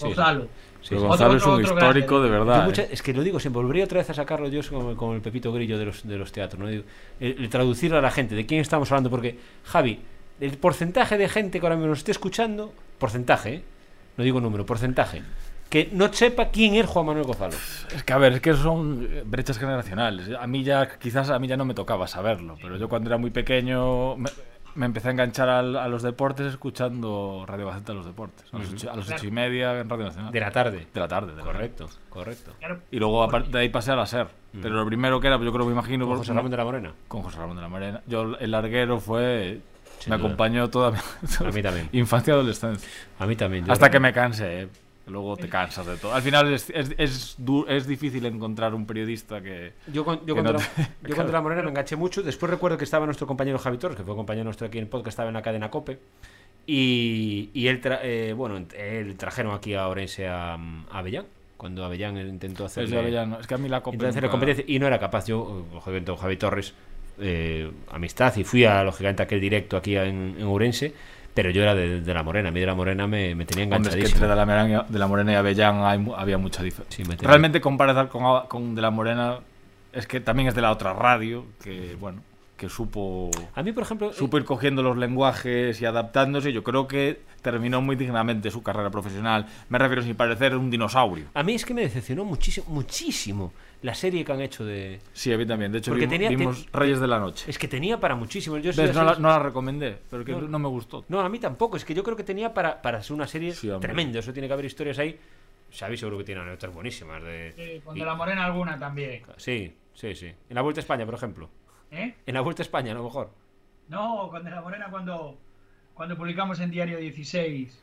Gonzalo. Sí. Gonzalo Otro- es un otro histórico de verdad. mucha- ¿eh? es que lo digo siempre, volvería otra vez a sacarlo yo como, como el Pepito Grillo de los, de los teatros, ¿no? Digo, el, el traducirlo a la gente, de quién estamos hablando, porque, Javi, el porcentaje de gente que ahora mismo nos esté escuchando, porcentaje, ¿eh? no digo número, porcentaje, que no sepa quién es Juan Manuel Gonzalo. Es que a ver, es que son eh, brechas generacionales. A mí ya, quizás a mí ya no me tocaba saberlo, pero yo cuando era muy pequeño me, me empecé a enganchar al- a, los deportes escuchando Radio Gaceta de los Deportes. A las ocho, a las Claro. ocho y media en Radio Nacional. De la tarde. De la tarde, de la Correcto, correcto. Claro. Y luego de ahí pasé a la SER. Pero lo primero que era, yo creo, me imagino... Con José Ramón de la Morena. con José Ramón de la Morena. Yo, el larguero fue... Sin me duda. acompañó toda mi A mí también. infancia y adolescencia. A mí también. Hasta que me cansé, ¿eh? Luego te cansas de todo. Al final es, es, es, du- es difícil encontrar un periodista que... Yo con, yo que con, no te- yo con De la Morena me enganché mucho. Después recuerdo que estaba nuestro compañero Javi Torres, que fue compañero nuestro aquí en el podcast, estaba en la cadena COPE. Y, y él, tra- eh, bueno, él trajeron aquí a Orense a, a Avellán cuando Avellán intentó hacer Es, de Avellano. Es que a mí la nunca- competencia y no era capaz. Yo, lógicamente, con Javi Torres, eh, amistad, y fui a, lógicamente, a aquel directo aquí en, en Ourense, pero yo era de, de la Morena. A mí de la Morena me, me tenía Hombre, es que enganchadísimo. entre de la, Morena, de la Morena y Avellán hay había mucha diferencia. Sí, me tenía- Realmente comparar con, de la Morena es que también es de la otra radio que, bueno, que supo, A mí, por ejemplo, eh, supo ir cogiendo los lenguajes y adaptándose. Yo creo que terminó muy dignamente su carrera profesional. Me refiero sin parecer un dinosaurio. a mí es que me decepcionó muchísimo, muchísimo la serie que han hecho de... Sí, a mí también. De hecho, Porque vimos, tenía- vimos te- Reyes de la Noche. Es que tenía para muchísimo. Yo No, la, series- no la recomendé, pero que No. no, me gustó. No, a mí tampoco. Es que yo creo que tenía para, para ser una serie Sí, tremenda. Eso tiene que haber historias ahí. Xavi seguro que tiene anécdotas buenísimas. De... Sí, con y- De la Morena alguna también. sí, sí, sí. En la Vuelta a España, por ejemplo. ¿Eh? En la Vuelta a España, a lo mejor. No, con De la Morena cuando, cuando publicamos en Diario 16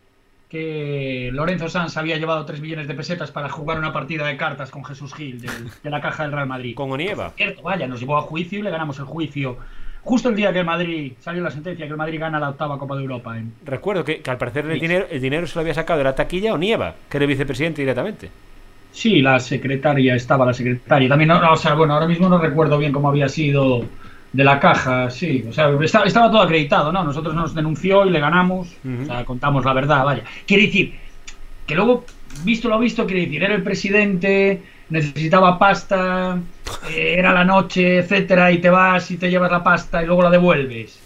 que Lorenzo Sanz había llevado 3 millones de pesetas para jugar una partida de cartas con Jesús Gil de, la caja del Real Madrid. Con Onieva. Cierto, vaya, nos llevó a juicio y le ganamos el juicio. Justo el día que el Madrid salió la sentencia que el Madrid gana la octava Copa de Europa. Recuerdo que, que al parecer el Sí. dinero, el dinero se lo había sacado de la taquilla Onieva, que era el vicepresidente directamente. Sí, la secretaria, estaba la secretaria. También, no, no, o sea, bueno, ahora mismo no recuerdo bien cómo había sido de la caja, sí. O sea, estaba, estaba todo acreditado, ¿no? Nosotros nos denunció y le ganamos. O sea, contamos la verdad, vaya. Quiere decir, que luego, visto lo visto, quiere decir, era el presidente, necesitaba pasta, eh, era la noche, etcétera, y te vas y te llevas la pasta y luego la devuelves.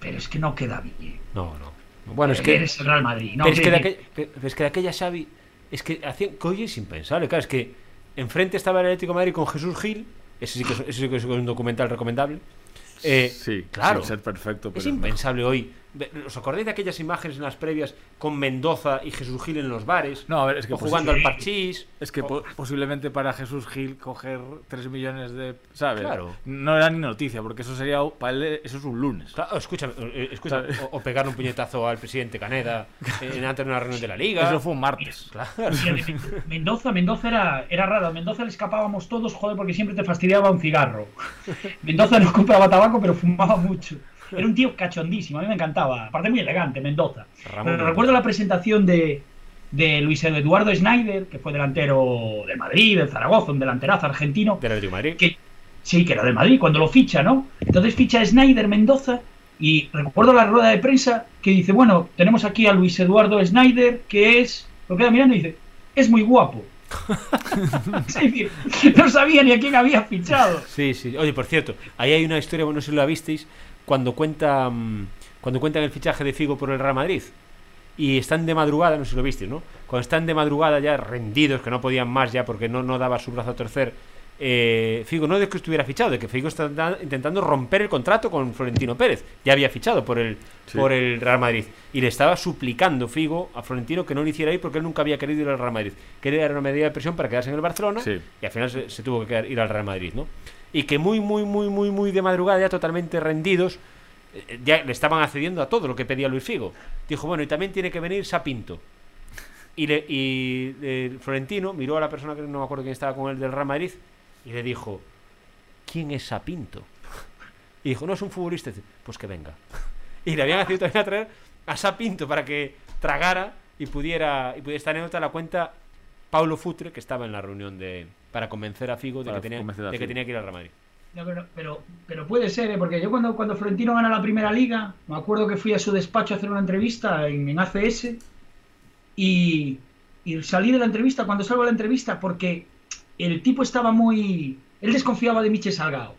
Pero es que no queda bien. No, no. Bueno, es que. Eres el Real Madrid, ¿no? pero es que, de aquella, que- es que de aquella Xavi. Es que hacían. hoy es impensable, claro. Es que enfrente estaba el Atlético de Madrid con Jesús Gil. Ese sí que es, ese sí que es un documental recomendable. Eh, sí, claro. sin ser perfecto. Es pero no. impensable hoy. ¿Os acordáis de aquellas imágenes en las previas con Mendoza y Jesús Gil en los bares? No, a ver, es que o jugando sí. al parchís. Es que o- po- posiblemente para Jesús Gil coger 3 millones de... ¿Sabes? Claro. No era ni noticia, porque eso sería... Para él eso es un lunes. Claro, escúchame, eh, escúchame, ¿Sabes? o, o pegar un puñetazo al presidente Caneda en antes de una reunión de la liga. Eso fue un martes. Claro. Mendoza, Mendoza era, era raro. A Mendoza le escapábamos todos, joder, porque siempre te fastidiaba un cigarro. Mendoza no compraba tabaco, pero fumaba mucho. Era un tío cachondísimo, a mí me encantaba. Aparte, muy elegante, Mendoza. Ramón Pero Mendoza. recuerdo la presentación de, de Luis Eduardo Schneider, que fue delantero del Madrid, del Zaragoza, un delanterazo argentino. Del de Madrid. que sí, que era del Madrid, cuando lo ficha, ¿no? Entonces ficha a Snyder Mendoza y recuerdo la rueda de prensa que dice, bueno, tenemos aquí a Luis Eduardo Snyder, que es, lo queda mirando y dice, es muy guapo. es decir, no sabía ni a quién había fichado. Sí, sí. Oye, por cierto, ahí hay una historia, bueno, no sé si la visteis, cuando cuenta mm, cuando cuentan el fichaje de Figo por el Real Madrid. Y están de madrugada, no sé si lo visteis, ¿no? Cuando están de madrugada ya rendidos, que no podían más ya porque no, no daba su brazo a torcer. eh, Figo no de que estuviera fichado, de que Figo está intentando romper el contrato con Florentino Pérez. Ya había fichado por el, Sí. por el Real Madrid. Y le estaba suplicando Figo a Florentino que no lo hiciera ir porque él nunca había querido ir al Real Madrid. Quería dar una medida de presión para quedarse en el Barcelona Sí. y al final se, se tuvo que quedar- ir al Real Madrid, ¿no? Y que muy, muy, muy, muy, muy de madrugada, ya totalmente rendidos, eh, ya le estaban accediendo a todo lo que pedía Luis Figo. Dijo, bueno, y también tiene que venir Sapinto. Y, le, y eh, Florentino miró a la persona que no me acuerdo quién estaba con él del Real Madrid y le dijo, ¿quién es Sapinto? Y dijo, no es un futbolista. Pues que venga. Y le habían decidido también a traer a Sapinto para que tragara y pudiera, y pudiera esta anécdota la cuenta Paulo Futre, que estaba en la reunión de para convencer a Figo de, que tenía, convencer a de que Figo. tenía que ir al Real Madrid. No, pero, pero, pero puede ser, ¿eh? porque yo cuando, cuando Florentino gana la primera liga, me acuerdo que fui a su despacho a hacer una entrevista en, en ACS y, y salí de la entrevista, cuando salgo de la entrevista, porque el tipo estaba muy... Él desconfiaba de Michel Salgado,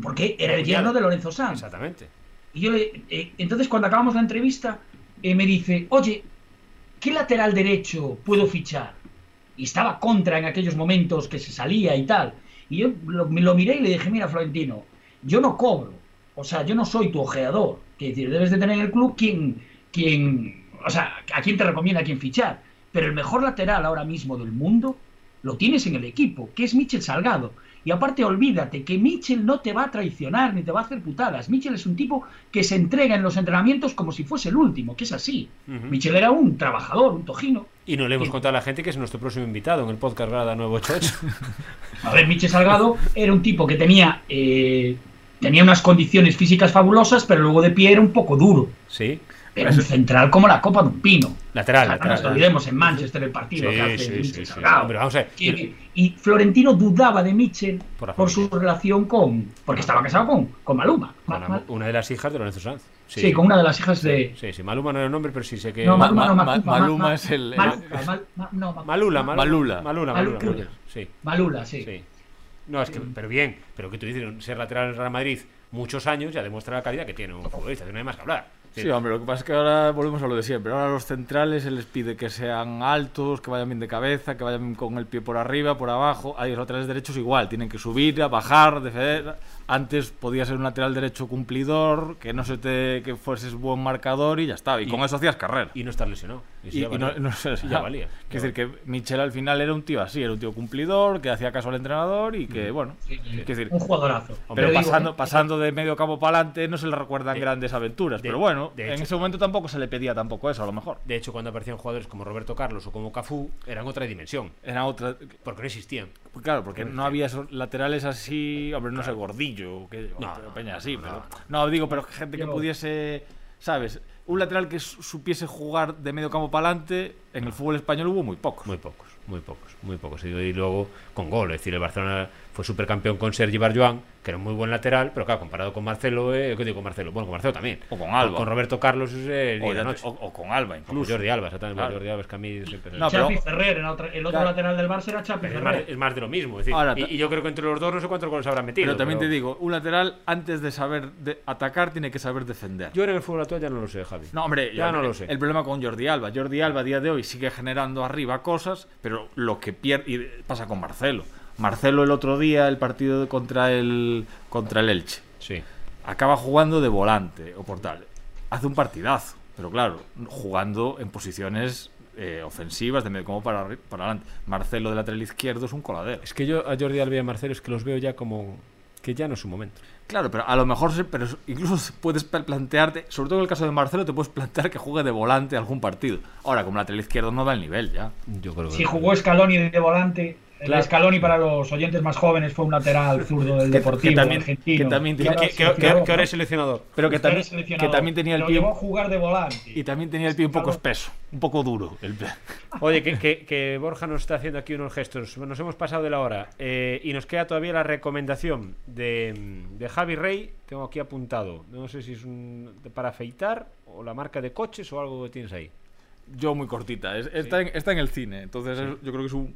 porque era el yerno de Lorenzo Sanz. Exactamente. Y yo le, eh, entonces cuando acabamos la entrevista, eh, me dice, oye, ¿qué lateral derecho puedo fichar? Y estaba contra en aquellos momentos que se salía y tal. Y yo lo, lo miré y le dije, mira, Florentino, yo no cobro. O sea, yo no soy tu ojeador. Quiero decir, debes de tener en el club quien, quien, o sea, a quién te recomienda a quién fichar. Pero el mejor lateral ahora mismo del mundo lo tienes en el equipo, que es Michel Salgado. Y aparte, olvídate que Michel no te va a traicionar ni te va a hacer putadas. Michel es un tipo que se entrega en los entrenamientos como si fuese el último, que es así. Michel era un trabajador, un tojino. Y no le hemos contado a la gente que es nuestro próximo invitado en el podcast Grada 988. A ver, Michel Salgado era un tipo que tenía, eh, tenía unas condiciones físicas fabulosas, pero luego de pie era un poco duro. sí. Pero un central como la copa de un pino. Lateral, O sea, no lateral. nos olvidemos en Manchester el partido Sí, que hace sí, Michel sí, sí. Salgado. Hombre, vamos a ver. Y, y Florentino dudaba de Mitchell Por su relación con. Porque estaba casado con, con Maluma. Con la- una de las hijas de Lorenzo Sanz. sí, con una de las hijas de. Sí, sí, Maluma no era el nombre, pero sí sé que. No, Ma- Maluma, no, Ma- Maluma, Maluma Ma- es el- no, Malula, Malula. Malula. Malula, Malula. Malula. Sí, Malula, sí. sí. No, es que, pero bien, pero que tú dices, ser lateral en el Real Madrid muchos años ya demuestra la calidad que tiene un futbolista, que no hay más que hablar. Sí, hombre, lo que pasa es que ahora volvemos a lo de siempre. Ahora a los centrales se les pide que sean altos, que vayan bien de cabeza, que vayan con el pie por arriba, por abajo. Hay los laterales derechos igual, tienen que subir, a bajar, defender. Antes podía ser un lateral derecho cumplidor, que no se te que fueses buen marcador y ya está. Y, Y- con eso hacías carrera. Y no estar lesionado. Y, ya no, valía. no sé, Y ya valía. Quiero decir que Michel al final era un tío así, era un tío cumplidor, que hacía caso al entrenador y que, bueno, Sí, decir, Un jugadorazo. pero digo, pasando, eh, pasando de medio campo para adelante no se le recuerdan De- grandes aventuras. de- pero bueno, de en ese momento tampoco se le pedía tampoco eso, a lo mejor. De hecho, cuando aparecían jugadores como Roberto Carlos o como Cafú, eran otra dimensión, Era otra. porque no existían. Pues Claro, porque no había esos laterales así. Hombre, no sé, gordillo. Que, No, o peña así. no, pero, no. digo, pero gente que pudiese. ¿Sabes? Un lateral que su- supiese jugar de medio campo para adelante, en el fútbol español hubo muy pocos. Muy pocos, muy pocos, muy pocos. Y, luego con gol. Es decir, el Barcelona fue supercampeón con Sergi Barjuan, que era un muy buen lateral, pero claro, comparado con Marcelo, eh, ¿qué digo con Marcelo? Bueno, con Marcelo también. O con Alba. Con Roberto Carlos el o, día de ya la te- noche. o- o con Alba, Con incluso. Jordi Alba, exactamente. Claro. Jordi Alba es que a mí siempre- No, pero- Chapi Ferrer, era otra- el otro Claro. lateral del Barça era Chapi es, Ferrer. más, es más de lo mismo. Es decir, Ahora, y, yo creo que entre los dos no sé cuántos goles habrán metido. Pero también pero te digo, un lateral antes de saber de atacar tiene que saber defender. Yo en el fútbol actual ya no lo sé, Javi. No, hombre, Ya yo- no lo sé. El problema con Jordi Alba. Jordi Alba a día de hoy sigue generando arriba cosas, pero lo que pierde y pasa con Marcelo. Marcelo el otro día, el partido contra el contra el Elche, Sí. acaba jugando de volante o portal. Hace un partidazo, pero claro, jugando en posiciones eh, ofensivas, de medio como para, para adelante. Marcelo de lateral izquierdo es un coladero. Es que yo a Jordi Alba y a Marcelo es que los veo ya como que ya no es su momento. Claro, pero a lo mejor, se- pero incluso puedes pl- plantearte, sobre todo en el caso de Marcelo, te puedes plantear que juegue de volante algún partido. Ahora, como lateral izquierdo no da el nivel ya. Yo creo que Si no. jugó Scaloni de volante, Claro. el Scaloni para los oyentes más jóvenes fue un lateral zurdo del Deportivo que también- argentino. que también ahora Que, es que- que- seleccionador, que ahora es seleccionador. Pero que también, que también tenía el Lo pie llevó a jugar de volante. y también tenía el pie un poco espeso, un poco duro. El pie. Oye, que, que- que Borja nos está haciendo aquí unos gestos. Nos hemos pasado de la hora. eh, y nos queda todavía la recomendación de, de Javi Rey. Tengo aquí apuntado. No sé si es un, para afeitar o la marca de coches o algo que tienes ahí. Yo muy cortita. es- está, en, está en el cine, entonces es- yo creo que es un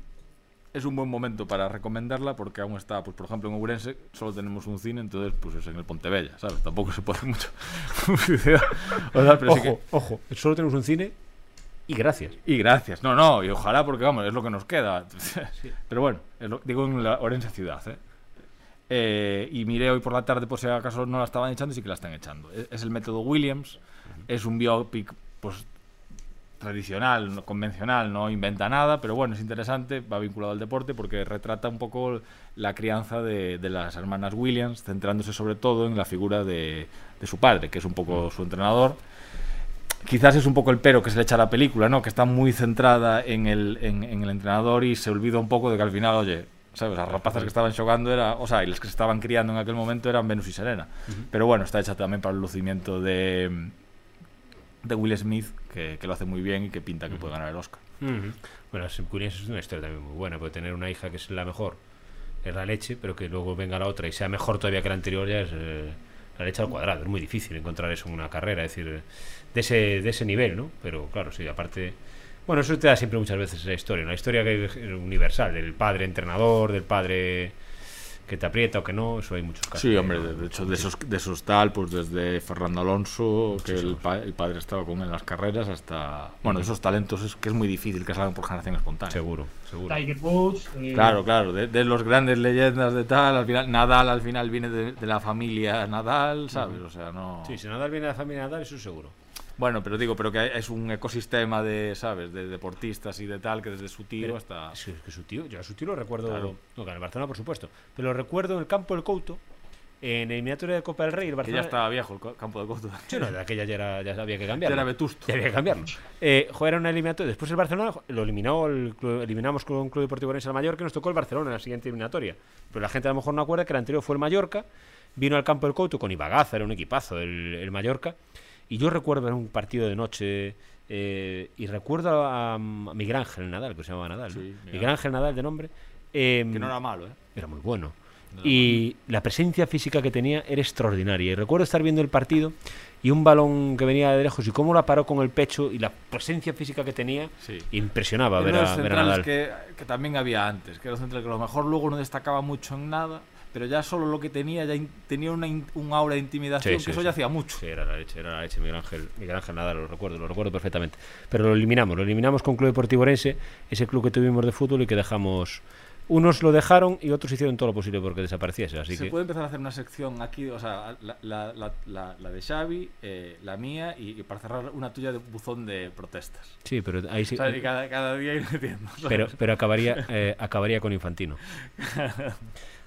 es un buen momento para recomendarla porque aún está, pues por ejemplo en Ourense solo tenemos un cine, entonces pues es en el Pontebella, ¿sabes? Tampoco se puede mucho publicidad. O sea, pero sí que- ojo. Solo tenemos un cine y gracias. Y gracias. No, no, y ojalá porque vamos, es lo que nos queda. Pero bueno, es lo- digo en la Orense ciudad, ¿eh? Eh, y miré hoy por la tarde por si acaso no la estaban echando y sí que la están echando. Es, es el método Williams, es un biopic pues tradicional, no convencional, no inventa nada, pero bueno, es interesante, va vinculado al deporte porque retrata un poco la crianza de, de las hermanas Williams, centrándose sobre todo en la figura de, de su padre, que es un poco su entrenador quizás es un poco el pero que se le echa a la película, ¿no? Que está muy centrada en el, en, en el entrenador y se olvida un poco de que al final, oye, ¿sabes? Las rapazas que estaban jugando era, o sea, y las que se estaban criando en aquel momento eran Venus y Serena. Pero bueno, está hecha también para el lucimiento de, de Will Smith, que, que lo hace muy bien y que pinta que puede ganar el Oscar. Bueno, Sim Curious es una historia también muy buena. Puede tener una hija que es la mejor, es la leche, pero que luego venga la otra y sea mejor todavía que la anterior, ya es eh, la leche al cuadrado. Es muy difícil encontrar eso en una carrera, es decir, de ese, de ese nivel, ¿no? Pero claro, sí, aparte. Bueno, eso te da siempre muchas veces la historia, una historia que es universal, del padre entrenador, del padre que te aprieta o que no, eso hay muchos casos. Sí, hombre, de, de hecho, de esos, de esos tal, pues desde Fernando Alonso, que el, pa- el padre estaba con él en las carreras, hasta. Bueno, de esos talentos es que es muy difícil que salgan por generación espontánea. Seguro, seguro. Tiger Woods. eh, Claro, claro, de, de los grandes leyendas de tal, al final, Nadal al final viene de, de la familia Nadal, ¿sabes? O sea, no... Sí, si Nadal viene de la familia Nadal, eso seguro. Bueno, pero digo, pero que es un ecosistema de, ¿sabes? De deportistas y de tal, que desde su tío Pero hasta... Es que, es que su tío, yo a su tío lo recuerdo. Claro. No, que en el Barcelona, por supuesto. Pero lo recuerdo en el campo del Couto, en eliminatoria de Copa del Rey. El Que Barcelona. ya estaba viejo el campo de Couto. Sí, no, de aquella ya, era, ya había que Ya cambiarlo. era vetusto. Ya había que cambiarlo. Eh, joder, era una eliminatoria. Después el Barcelona lo eliminó, el club- eliminamos con un Club Deportivo Orense al Mallorca y nos tocó el Barcelona en la siguiente eliminatoria. Pero la gente a lo mejor no acuerda que el anterior fue el Mallorca. Vino al campo del Couto con Ibagaza, era un equipazo el, el Mallorca. Y yo recuerdo ver un partido de noche eh, y recuerdo a, a Miguel Ángel Nadal, que se llamaba Nadal. ¿no? Sí, Miguel Miguel Ángel Nadal de nombre. eh, Que no era malo, ¿eh? era muy bueno. No era Y la presencia física que tenía era extraordinaria. Y recuerdo estar viendo el partido y un balón que venía de lejos y cómo la paró con el pecho y la presencia física que tenía Sí. impresionaba ver a, los ver a centrales Nadal. que, que también había antes, que era un central que a lo mejor luego no destacaba mucho en nada, pero ya solo lo que tenía, ya in- tenía una in- un aura de intimidación, Sí, que sí, eso sí. ya hacía mucho. Sí, era la leche, era la leche, Miguel Ángel, Miguel Ángel Nadal, lo recuerdo, lo recuerdo perfectamente. Pero lo eliminamos, lo eliminamos con Club Deportivo Orense, ese club que tuvimos de fútbol y que dejamos... Unos lo dejaron y otros hicieron todo lo posible porque desapareciese, así Se que... puede empezar a hacer una sección aquí, o sea, la, la- la- la- de Xavi, eh, la mía y, y para cerrar una tuya de buzón de protestas. Sí, pero ahí sí... O sea, y cada, cada día ir metiendo. ¿sabes? Pero, pero acabaría, eh, acabaría con Infantino.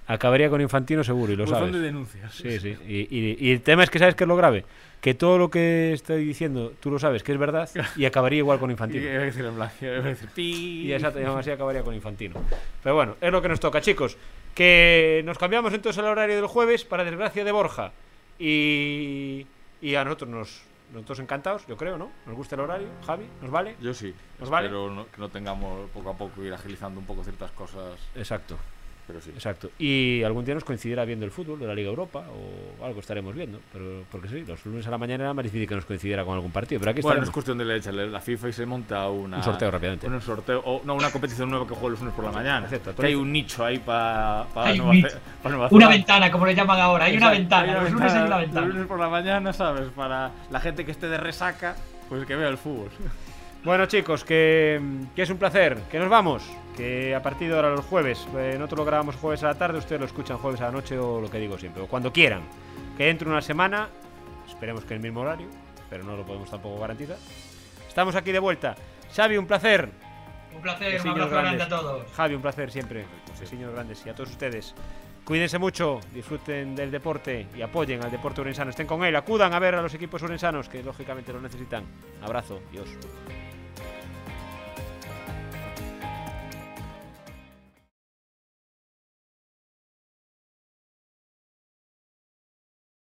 Acabaría con Infantino seguro, y lo buzón sabes. de denuncias. Sí, sí. Y, y- y el tema es que sabes que es lo grave. Que todo lo que estoy diciendo, tú lo sabes que es verdad y acabaría igual con Y Infantino. iba a decir en blanco, iba a decir. Y exacto, y así acabaría con Infantino. Pero bueno, es lo que nos toca, chicos. Que nos cambiamos entonces el horario del jueves, para desgracia de Borja. Y, y a nosotros nos nosotros encantados, yo creo, ¿no? Nos gusta el horario, Javi, ¿nos vale? Yo sí. ¿Nos vale? Espero no- que no tengamos poco a poco ir agilizando un poco ciertas cosas, Exacto, pero sí. exacto. Y algún día nos coincidirá viendo el fútbol de la Liga Europa o algo estaremos viendo. Pero porque sí, los lunes a la mañana era más difícil que nos coincidiera con algún partido. Pero aquí Bueno, es estaremos. cuestión de le echarle la FIFA y se monta una, Un sorteo rápidamente. Un sorteo, o no, una competición nueva que juegue los lunes por la mañana. Exacto, que hay un nicho ahí para Nueva, pa Nueva Una ventana, como le llaman ahora. Hay una ventana. Los lunes hay una Los ventana. lunes por la mañana, ¿sabes? Para la gente que esté de resaca, pues que vea el fútbol. Bueno, chicos, que, que es un placer. Que nos vamos. Que a partir de ahora los jueves. eh, nosotros lo grabamos jueves a la tarde, ustedes lo escuchan jueves a la noche o lo que digo siempre. O cuando quieran. Que dentro de una semana, esperemos que en el mismo horario, pero no lo podemos tampoco garantizar. Estamos aquí de vuelta. Xavi, un placer. Un placer, un abrazo grande a todos. Javi, un placer siempre. Señores grandes y a todos ustedes. Cuídense mucho, disfruten del deporte y apoyen al deporte urensano. Estén con él, acudan a ver a los equipos urensanos que lógicamente lo necesitan. Abrazo, Dios.